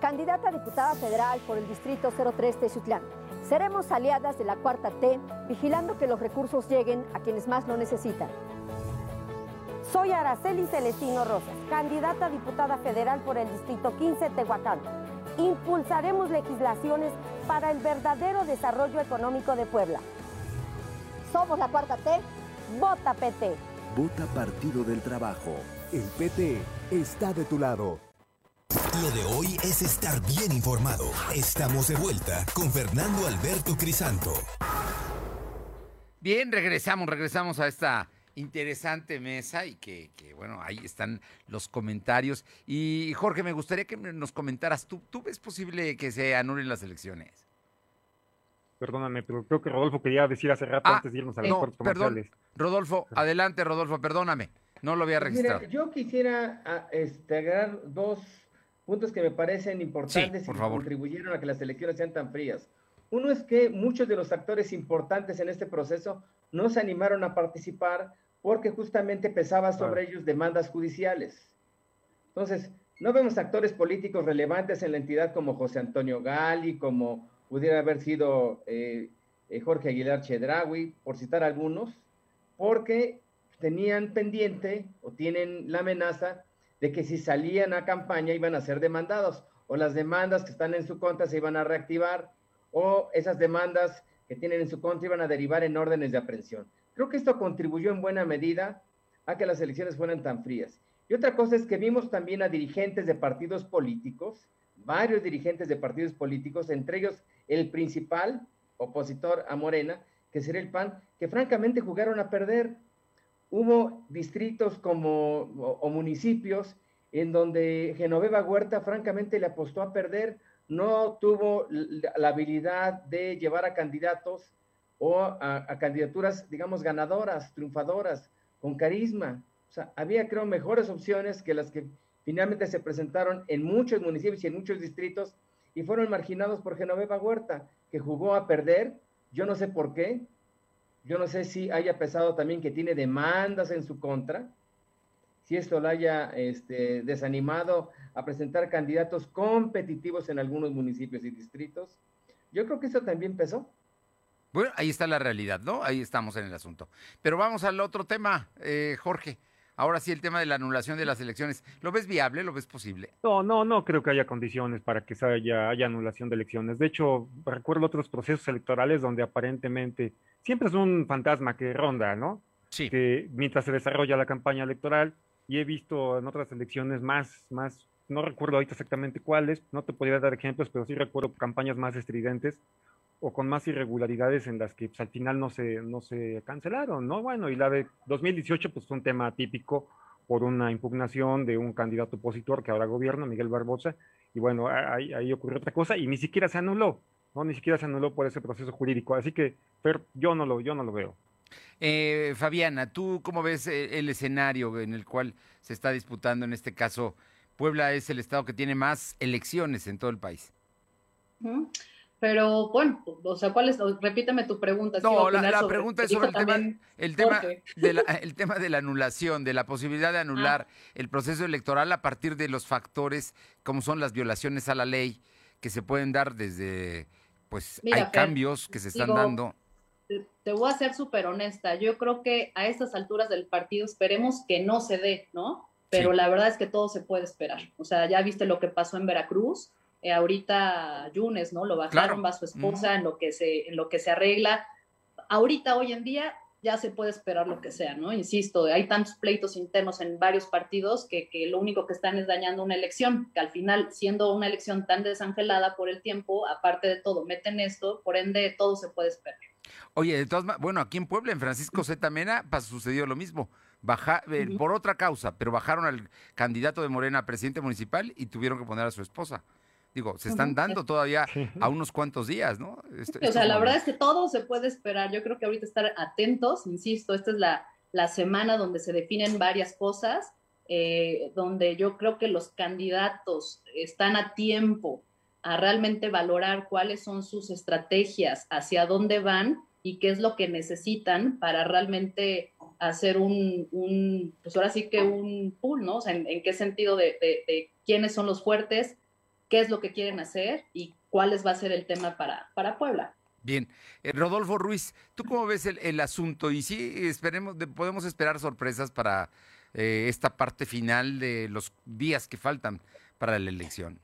candidata a diputada federal por el Distrito 03 Tezutlán. Seremos aliadas de la Cuarta T, vigilando que los recursos lleguen a quienes más lo necesitan. Soy Araceli Celestino Rosas, candidata a diputada federal por el Distrito 15 Tehuacán. Impulsaremos legislaciones para el verdadero desarrollo económico de Puebla. Somos la Cuarta T, Vota PT. Vota Partido del Trabajo. El PT está de tu lado. Lo de hoy es estar bien informado. Estamos de vuelta con Fernando Alberto Crisanto. Bien, regresamos, regresamos a esta interesante mesa y que, que, bueno, ahí están los comentarios. Y Jorge, me gustaría que nos comentaras, ¿tú, ¿tú ves posible que se anulen las elecciones? Perdóname, pero creo que Rodolfo quería decir hace rato Ah, antes de irnos a los no, cortes perdón. comerciales. Rodolfo, adelante, Rodolfo, perdóname. No lo había Pues mira, registrado. yo quisiera ah, este, agregar dos puntos que me parecen importantes por y contribuyeron a que las elecciones sean tan frías. Uno es que muchos de los actores importantes en este proceso no se animaron a participar porque justamente pesaba sobre ellos demandas judiciales. Entonces, no vemos actores políticos relevantes en la entidad como José Antonio Gali, como pudiera haber sido eh, eh, Jorge Aguilar Chedraui, por citar algunos, porque tenían pendiente o tienen la amenaza de que si salían a campaña iban a ser demandados, o las demandas que están en su contra se iban a reactivar, o esas demandas que tienen en su contra iban a derivar en órdenes de aprehensión. Creo que esto contribuyó en buena medida a que las elecciones fueran tan frías. Y otra cosa es que vimos también a dirigentes de partidos políticos, varios dirigentes de partidos políticos, entre ellos el principal opositor a Morena, que sería el PAN, que francamente jugaron a perder. Hubo distritos como o, municipios en donde Genoveva Huerta francamente le apostó a perder, no tuvo la, la habilidad de llevar a candidatos o a, a, candidaturas, digamos, ganadoras, triunfadoras, con carisma. O sea, había, creo, mejores opciones que las que finalmente se presentaron en muchos municipios y en muchos distritos y fueron marginados por Genoveva Huerta, que jugó a perder, yo no sé por qué, yo no sé si haya pesado también que tiene demandas en su contra, si esto la haya este, desanimado a presentar candidatos competitivos en algunos municipios y distritos. Yo creo que eso también pesó. Bueno, ahí está la realidad, ¿no? Ahí estamos en el asunto. Pero vamos al otro tema, eh, Jorge. Ahora sí, el tema de la anulación de las elecciones. ¿Lo ves viable? ¿Lo ves posible? No, no, no creo que haya condiciones para que haya, haya anulación de elecciones. De hecho, recuerdo otros procesos electorales donde aparentemente siempre es un fantasma que ronda, ¿no? Sí. Que mientras se desarrolla la campaña electoral, y he visto en otras elecciones más, más, no recuerdo ahorita exactamente cuáles, no te podría dar ejemplos, pero sí recuerdo campañas más estridentes o con más irregularidades en las que pues, al final no se, no se cancelaron, ¿no? Bueno, y la de 2018 pues fue un tema típico por una impugnación de un candidato opositor que ahora gobierna, Miguel Barbosa, y bueno, ahí, ahí ocurrió otra cosa y ni siquiera se anuló, ¿no? Ni siquiera se anuló por ese proceso jurídico, así que, pero yo no lo, yo no lo veo. Eh, Fabiana, ¿tú cómo ves eh, el escenario en el cual se está disputando en este caso? Puebla es el estado que tiene más elecciones en todo el país. Pero bueno, o sea, ¿cuál es? Repíteme tu pregunta. No, la, la sobre, pregunta es sobre el tema, el, tema de la, el tema de la anulación, de la posibilidad de anular ah. el proceso electoral a partir de los factores como son las violaciones a la ley que se pueden dar desde, pues Mira, hay Fer, cambios que se están digo, dando. Te, te voy a ser súper honesta. Yo creo que a estas alturas del partido esperemos que no se dé, ¿no? Pero Sí. la verdad es que todo se puede esperar. O sea, ya viste lo que pasó en Veracruz. Eh, ahorita Yunes, ¿no? Lo bajaron, Claro. va su esposa en lo que se, en lo que se arregla. Ahorita, hoy en día, ya se puede esperar lo que sea, ¿no? Insisto, hay tantos pleitos internos en varios partidos que, que lo único que están es dañando una elección, que al final, siendo una elección tan desangelada por el tiempo, aparte de todo, meten esto, por ende, todo se puede esperar. Oye, de todas maneras, bueno, aquí en Puebla, en Francisco Z. Mena, sucedió lo mismo. Baja, eh, Por otra causa, pero bajaron al candidato de Morena a presidente municipal y tuvieron que poner a su esposa. Digo, se están dando todavía a unos cuantos días, ¿no? Esto- O sea, la verdad es que todo se puede esperar. Yo creo que ahorita estar atentos, insisto, esta es la, la semana donde se definen varias cosas, eh, donde yo creo que los candidatos están a tiempo a realmente valorar cuáles son sus estrategias, hacia dónde van y qué es lo que necesitan para realmente hacer un, un pues ahora sí que un pool, ¿no? O sea, en, en qué sentido de, de- de quiénes son los fuertes, qué es lo que quieren hacer y cuáles va a ser el tema para, para Puebla. Bien. Eh, Rodolfo Ruiz, ¿tú cómo ves el, el asunto? Y sí, esperemos, de- podemos esperar sorpresas para eh, esta parte final de los días que faltan para la elección.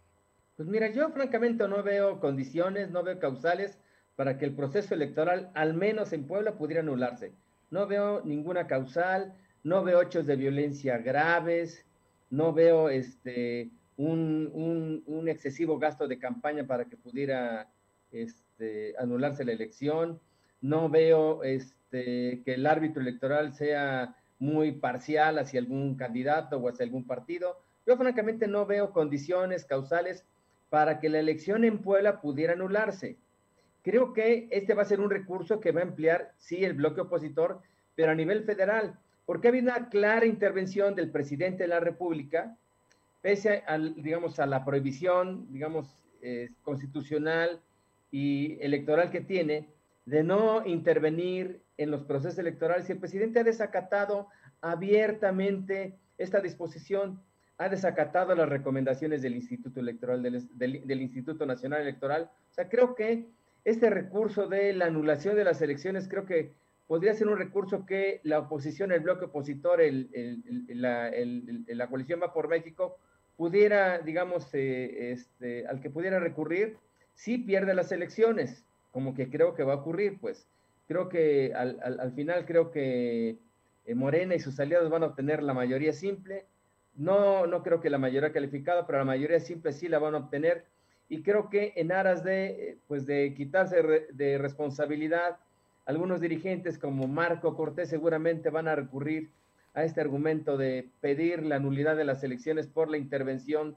Pues mira, yo francamente no veo condiciones, no veo causales para que el proceso electoral, al menos en Puebla, pudiera anularse. No veo ninguna causal, no veo hechos de violencia graves, no veo este, un, un- excesivo gasto de campaña para que pudiera este, anularse la elección, no veo este, que el árbitro electoral sea muy parcial hacia algún candidato o hacia algún partido. Yo francamente no veo condiciones causales para que la elección en Puebla pudiera anularse. Creo que este va a ser un recurso que va a emplear, sí, el bloque opositor, pero a nivel federal, porque ha habido una clara intervención del presidente de la República, pese a, digamos, a la prohibición, digamos, eh, constitucional y electoral que tiene, de no intervenir en los procesos electorales. Y el presidente ha desacatado abiertamente esta disposición, ha desacatado las recomendaciones del Instituto Electoral, del, Instituto Nacional Electoral. O sea, creo que este recurso de la anulación de las elecciones, creo que podría ser un recurso que la oposición, el bloque opositor, la, coalición Va por México, pudiera, digamos, eh, este, al que pudiera recurrir si pierde las elecciones como que creo que va a ocurrir, pues creo que al, final creo que eh, Morena y sus aliados van a obtener la mayoría simple. No, no creo que la mayoría calificada, pero la mayoría simple sí la van a obtener. Y creo que en aras de, eh, pues de quitarse de responsabilidad, algunos dirigentes como Marco Cortés seguramente van a recurrir a este argumento de pedir la nulidad de las elecciones por la intervención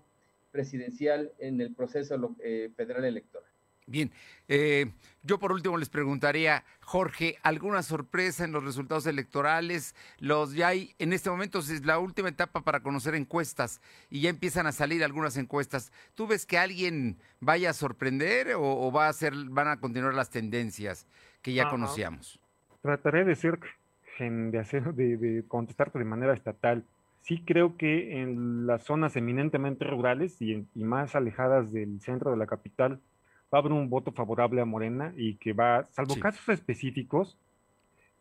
presidencial en el proceso eh, federal electoral. Bien, eh, yo por último les preguntaría, Jorge, ¿alguna sorpresa en los resultados electorales? Los ya hay, en este momento es la última etapa para conocer encuestas y ya empiezan a salir algunas encuestas. ¿Tú ves que alguien vaya a sorprender o, va a ser, van a continuar las tendencias que ya conocíamos? Trataré de ser, de hacer, de, de contestarte de manera estatal. Sí creo que en las zonas eminentemente rurales y, y más alejadas del centro de la capital, va a haber un voto favorable a Morena y que va, salvo casos específicos,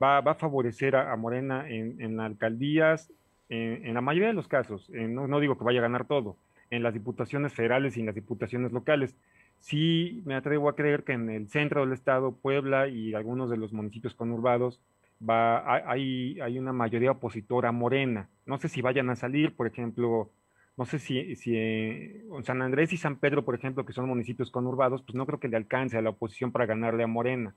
va, va, a favorecer a, Morena en, en alcaldías, en, la mayoría de los casos, no, no, digo que vaya a ganar todo, en las diputaciones federales y en las diputaciones locales. Sí me atrevo a creer que en el centro del estado, Puebla y algunos de los municipios conurbados, hay, una mayoría opositora Morena. No sé si vayan a salir, por ejemplo, no sé si, eh, San Andrés y San Pedro, por ejemplo, que son municipios conurbados, pues no creo que le alcance a la oposición para ganarle a Morena.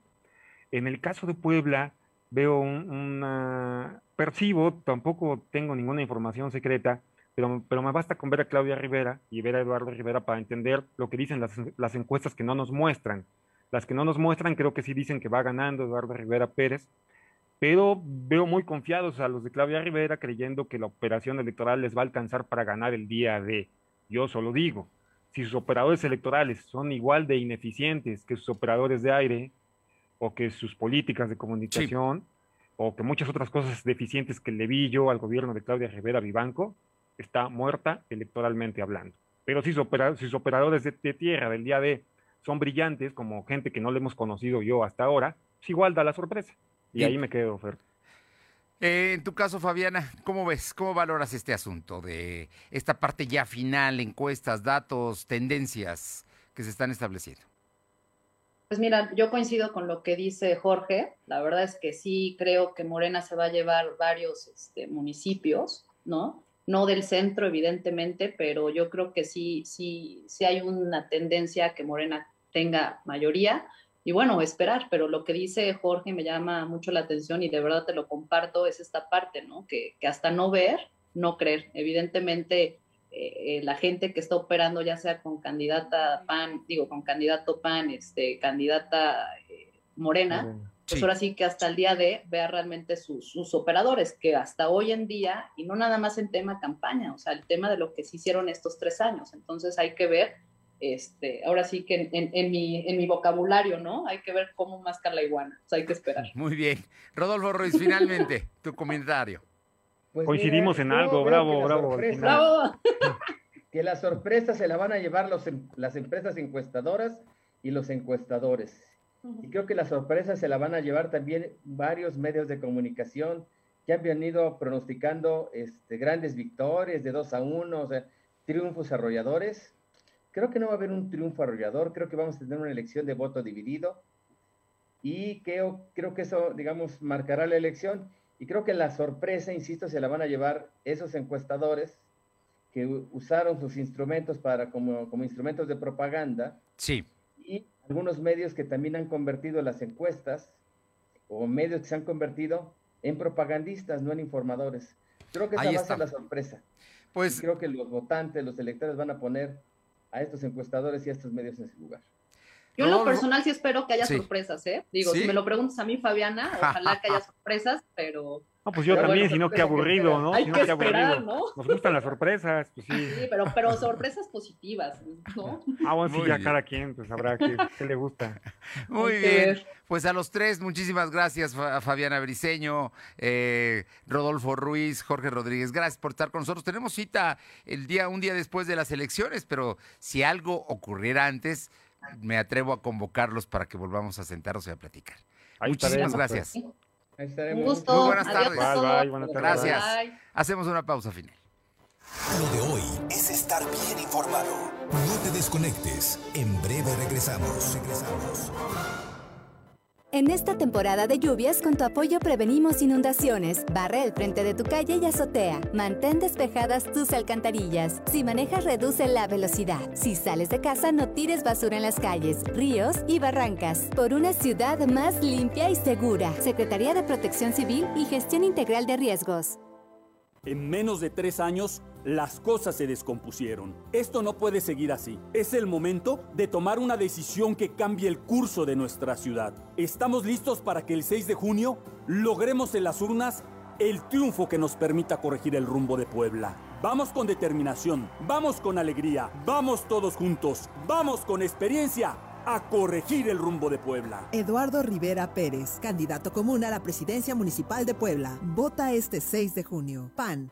En el caso de Puebla, veo una... Percibo, tampoco tengo ninguna información secreta, pero, pero me basta con ver a Claudia Rivera y ver a Eduardo Rivera para entender lo que dicen las, las encuestas que no nos muestran. Las que no nos muestran creo que sí dicen que va ganando Eduardo Rivera Pérez, pero veo muy confiados a los de Claudia Rivera creyendo que la operación electoral les va a alcanzar para ganar el día de. Yo solo digo, si sus operadores electorales son igual de ineficientes que sus operadores de aire o que sus políticas de comunicación o que muchas otras cosas deficientes que le vi yo al gobierno de Claudia Rivera Vivanco, está muerta electoralmente hablando. Pero si sus, operadores de, tierra del día de son brillantes, como gente que no le hemos conocido yo hasta ahora, pues igual da la sorpresa. Y ahí me quedo, Fer. Eh, en tu caso, Fabiana, ¿cómo ves? ¿Cómo valoras este asunto de esta parte ya final, encuestas, datos, tendencias que se están estableciendo? Pues mira, yo coincido con lo que dice Jorge. La verdad es que sí creo que Morena se va a llevar varios este, municipios, ¿no? No del centro, evidentemente, pero yo creo que sí, sí, sí hay una tendencia a que Morena tenga mayoría y bueno, esperar, pero lo que dice Jorge me llama mucho la atención y de verdad te lo comparto, es esta parte, ¿no? Que, hasta no ver, no creer. Evidentemente, eh, eh, la gente que está operando, ya sea con candidata PAN, digo, con candidato PAN, este, candidata eh, Morena, pues ahora sí que hasta el día de vea realmente sus, sus, operadores, que hasta hoy en día, y no nada más en tema campaña, o sea, el tema de lo que se hicieron estos tres años. Entonces hay que ver este, ahora sí que en, mi, vocabulario, ¿no? Hay que ver cómo mascar la iguana, o sea, hay que esperar. Muy bien. Rodolfo Ruiz, finalmente, tu comentario. Pues Coincidimos en algo, bravo, bravo. bravo. que la sorpresa se la van a llevar los, em, las empresas encuestadoras y los encuestadores. Y creo que la sorpresa se la van a llevar también varios medios de comunicación que han venido pronosticando este, grandes victorias de 2 a 1, o sea, triunfos arrolladores Creo que no va a haber un triunfo arrollador, creo que vamos a tener una elección de voto dividido y creo, creo que eso, digamos, marcará la elección y creo que la sorpresa, insisto, se la van a llevar esos encuestadores que usaron sus instrumentos para como, como instrumentos de propaganda. Sí. Y algunos medios que también han convertido las encuestas o medios que se han convertido en propagandistas, no en informadores. Creo que esa Ahí va a ser la sorpresa. Pues Y creo que los votantes, los electores van a poner a estos encuestadores y a estos medios en su lugar. Yo en lo personal sí espero que haya Sí. sorpresas, ¿eh? Digo, ¿Sí? si me lo preguntas a mí, Fabiana, ojalá que haya sorpresas, pero... No, pues yo Pero también, bueno, si no, qué sorpresa que aburrido. ¿no? Hay Si no, que esperar, aburrido. ¿no? Nos gustan las sorpresas, pues sí. Sí, pero, pero sorpresas positivas, ¿no? Ah, bueno, sí, ya cada quien, pues sabrá qué, qué le gusta. Muy que bien. Pues a los tres, muchísimas gracias, Fa- Fabiana Briseño, eh, Rodolfo Ruiz, Jorge Rodríguez. Gracias por estar con nosotros. Tenemos cita el día, un día después de las elecciones, pero si algo ocurriera antes, me atrevo a convocarlos para que volvamos a sentarnos y a platicar. Ahí Muchísimas estaremos, gracias. Ahí Un gusto. Muy buenas Adiós tardes. Bye, bye, buenas tardes. Gracias. Bye. Hacemos una pausa final. Lo de hoy es estar bien informado. No te desconectes. En breve regresamos. Regresamos. En esta temporada de lluvias, con tu apoyo prevenimos inundaciones. Barre el frente de tu calle y azotea. Mantén despejadas tus alcantarillas. Si manejas, reduce la velocidad. Si sales de casa, no tires basura en las calles, ríos y barrancas. Por una ciudad más limpia y segura. Secretaría de Protección Civil y Gestión Integral de Riesgos. En menos de tres años, las cosas se descompusieron. Esto no puede seguir así. Es el momento de tomar una decisión que cambie el curso de nuestra ciudad. Estamos listos para que el 6 de junio logremos en las urnas el triunfo que nos permita corregir el rumbo de Puebla. Vamos con determinación, vamos con alegría, vamos todos juntos, vamos con experiencia a corregir el rumbo de Puebla. Eduardo Rivera Pérez, candidato común a la presidencia municipal de Puebla. Vota este 6 de junio. PAN.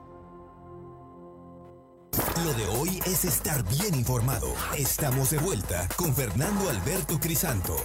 Lo de hoy es estar bien informado. Estamos de vuelta con Fernando Alberto Crisanto.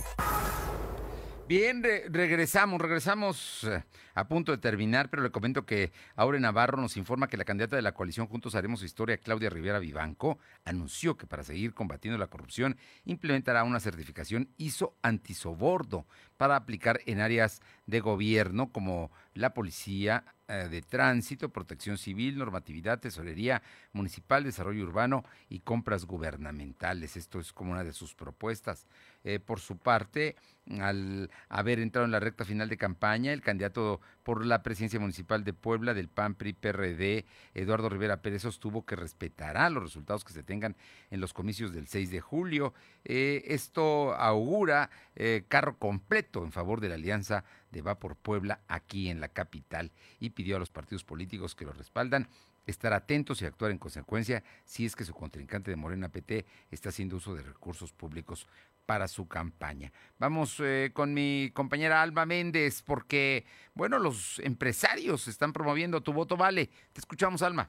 Bien, re- regresamos, regresamos eh, a punto de terminar, pero le comento que Aure Navarro nos informa que la candidata de la coalición Juntos Haremos Historia, Claudia Rivera Vivanco, anunció que para seguir combatiendo la corrupción implementará una certificación ISO antisobordo para aplicar en áreas de gobierno como la policía eh, de tránsito, protección civil, normatividad, tesorería municipal, desarrollo urbano y compras gubernamentales. Esto es como una de sus propuestas. Eh, por su parte, al haber entrado en la recta final de campaña, el candidato por la presidencia municipal de Puebla del PAN PRD, Eduardo Rivera Pérez, sostuvo que respetará los resultados que se tengan en los comicios del 6 de julio. Eh, esto augura eh, carro completo en favor de la alianza de Va por Puebla aquí en la capital y pidió a los partidos políticos que lo respaldan estar atentos y actuar en consecuencia si es que su contrincante de Morena PT está haciendo uso de recursos públicos para su campaña. Vamos eh, con mi compañera Alma Méndez porque, bueno, los empresarios están promoviendo Tu Voto Vale. Te escuchamos, Alma.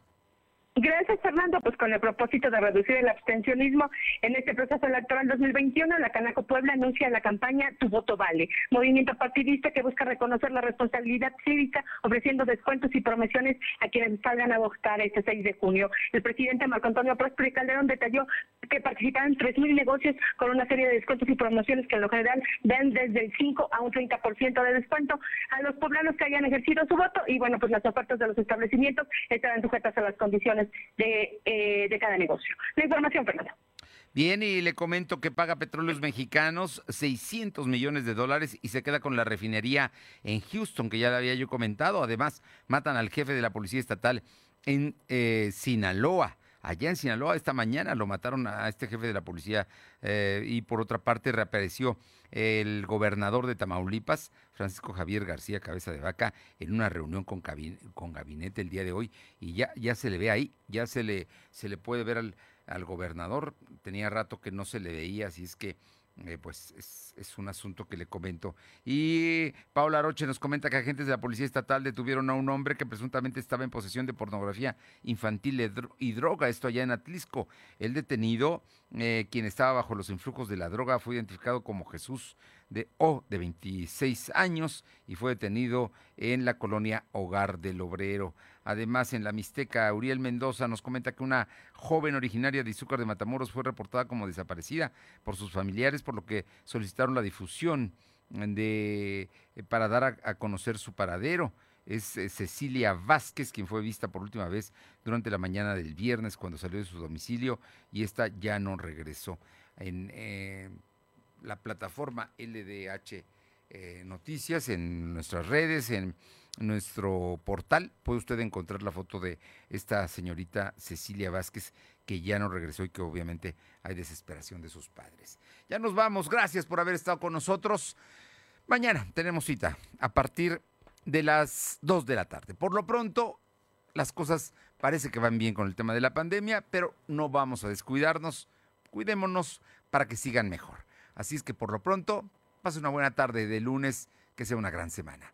Gracias, Fernando. Pues con el propósito de reducir el abstencionismo en este proceso electoral 2021, la Canaco Puebla anuncia la campaña Tu Voto Vale, movimiento partidista que busca reconocer la responsabilidad cívica, ofreciendo descuentos y promociones a quienes salgan a votar este 6 de junio. El presidente Marco Antonio Próspero Calderón detalló que participaron 3.000 negocios con una serie de descuentos y promociones que en lo general dan desde el 5 a un 30% de descuento a los poblanos que hayan ejercido su voto y bueno, pues las ofertas de los establecimientos estarán sujetas a las condiciones de, eh, de cada negocio. La información, Fernando. Bien, y le comento que paga Petróleos Mexicanos 600 millones de dólares y se queda con la refinería en Houston, que ya le había yo comentado. Además, matan al jefe de la Policía Estatal en eh, Sinaloa. Allá en Sinaloa esta mañana lo mataron a este jefe de la policía eh, y por otra parte reapareció el gobernador de Tamaulipas, Francisco Javier García Cabeza de Vaca, en una reunión con, gabinete el día de hoy y ya, ya se le ve ahí, ya se le, se le puede ver al, al gobernador. Tenía rato que no se le veía, así es que eh, pues es, un asunto que le comento. Y Paula Roche nos comenta que agentes de la Policía Estatal detuvieron a un hombre que presuntamente estaba en posesión de pornografía infantil y dro- y droga, esto allá en Atlisco. El detenido, eh, quien estaba bajo los influjos de la droga, fue identificado como Jesús de O, de 26 años, y fue detenido en la colonia Hogar del Obrero. Además, en la Mixteca, Uriel Mendoza nos comenta que una joven originaria de Izúcar de Matamoros fue reportada como desaparecida por sus familiares, por lo que solicitaron la difusión de, eh, para dar a, conocer su paradero es eh, Cecilia Vázquez, quien fue vista por última vez durante la mañana del viernes cuando salió de su domicilio y esta ya no regresó. En eh, la plataforma LDH Noticias, en nuestras redes, en nuestro portal, puede usted encontrar la foto de esta señorita Cecilia Vázquez que ya no regresó y que obviamente hay desesperación de sus padres. Ya nos vamos, gracias por haber estado con nosotros. Mañana tenemos cita a partir de las 2 de la tarde. Por lo pronto, las cosas parece que van bien con el tema de la pandemia, pero no vamos a descuidarnos. Cuidémonos para que sigan mejor. Así es que por lo pronto, pase una buena tarde de lunes, que sea una gran semana.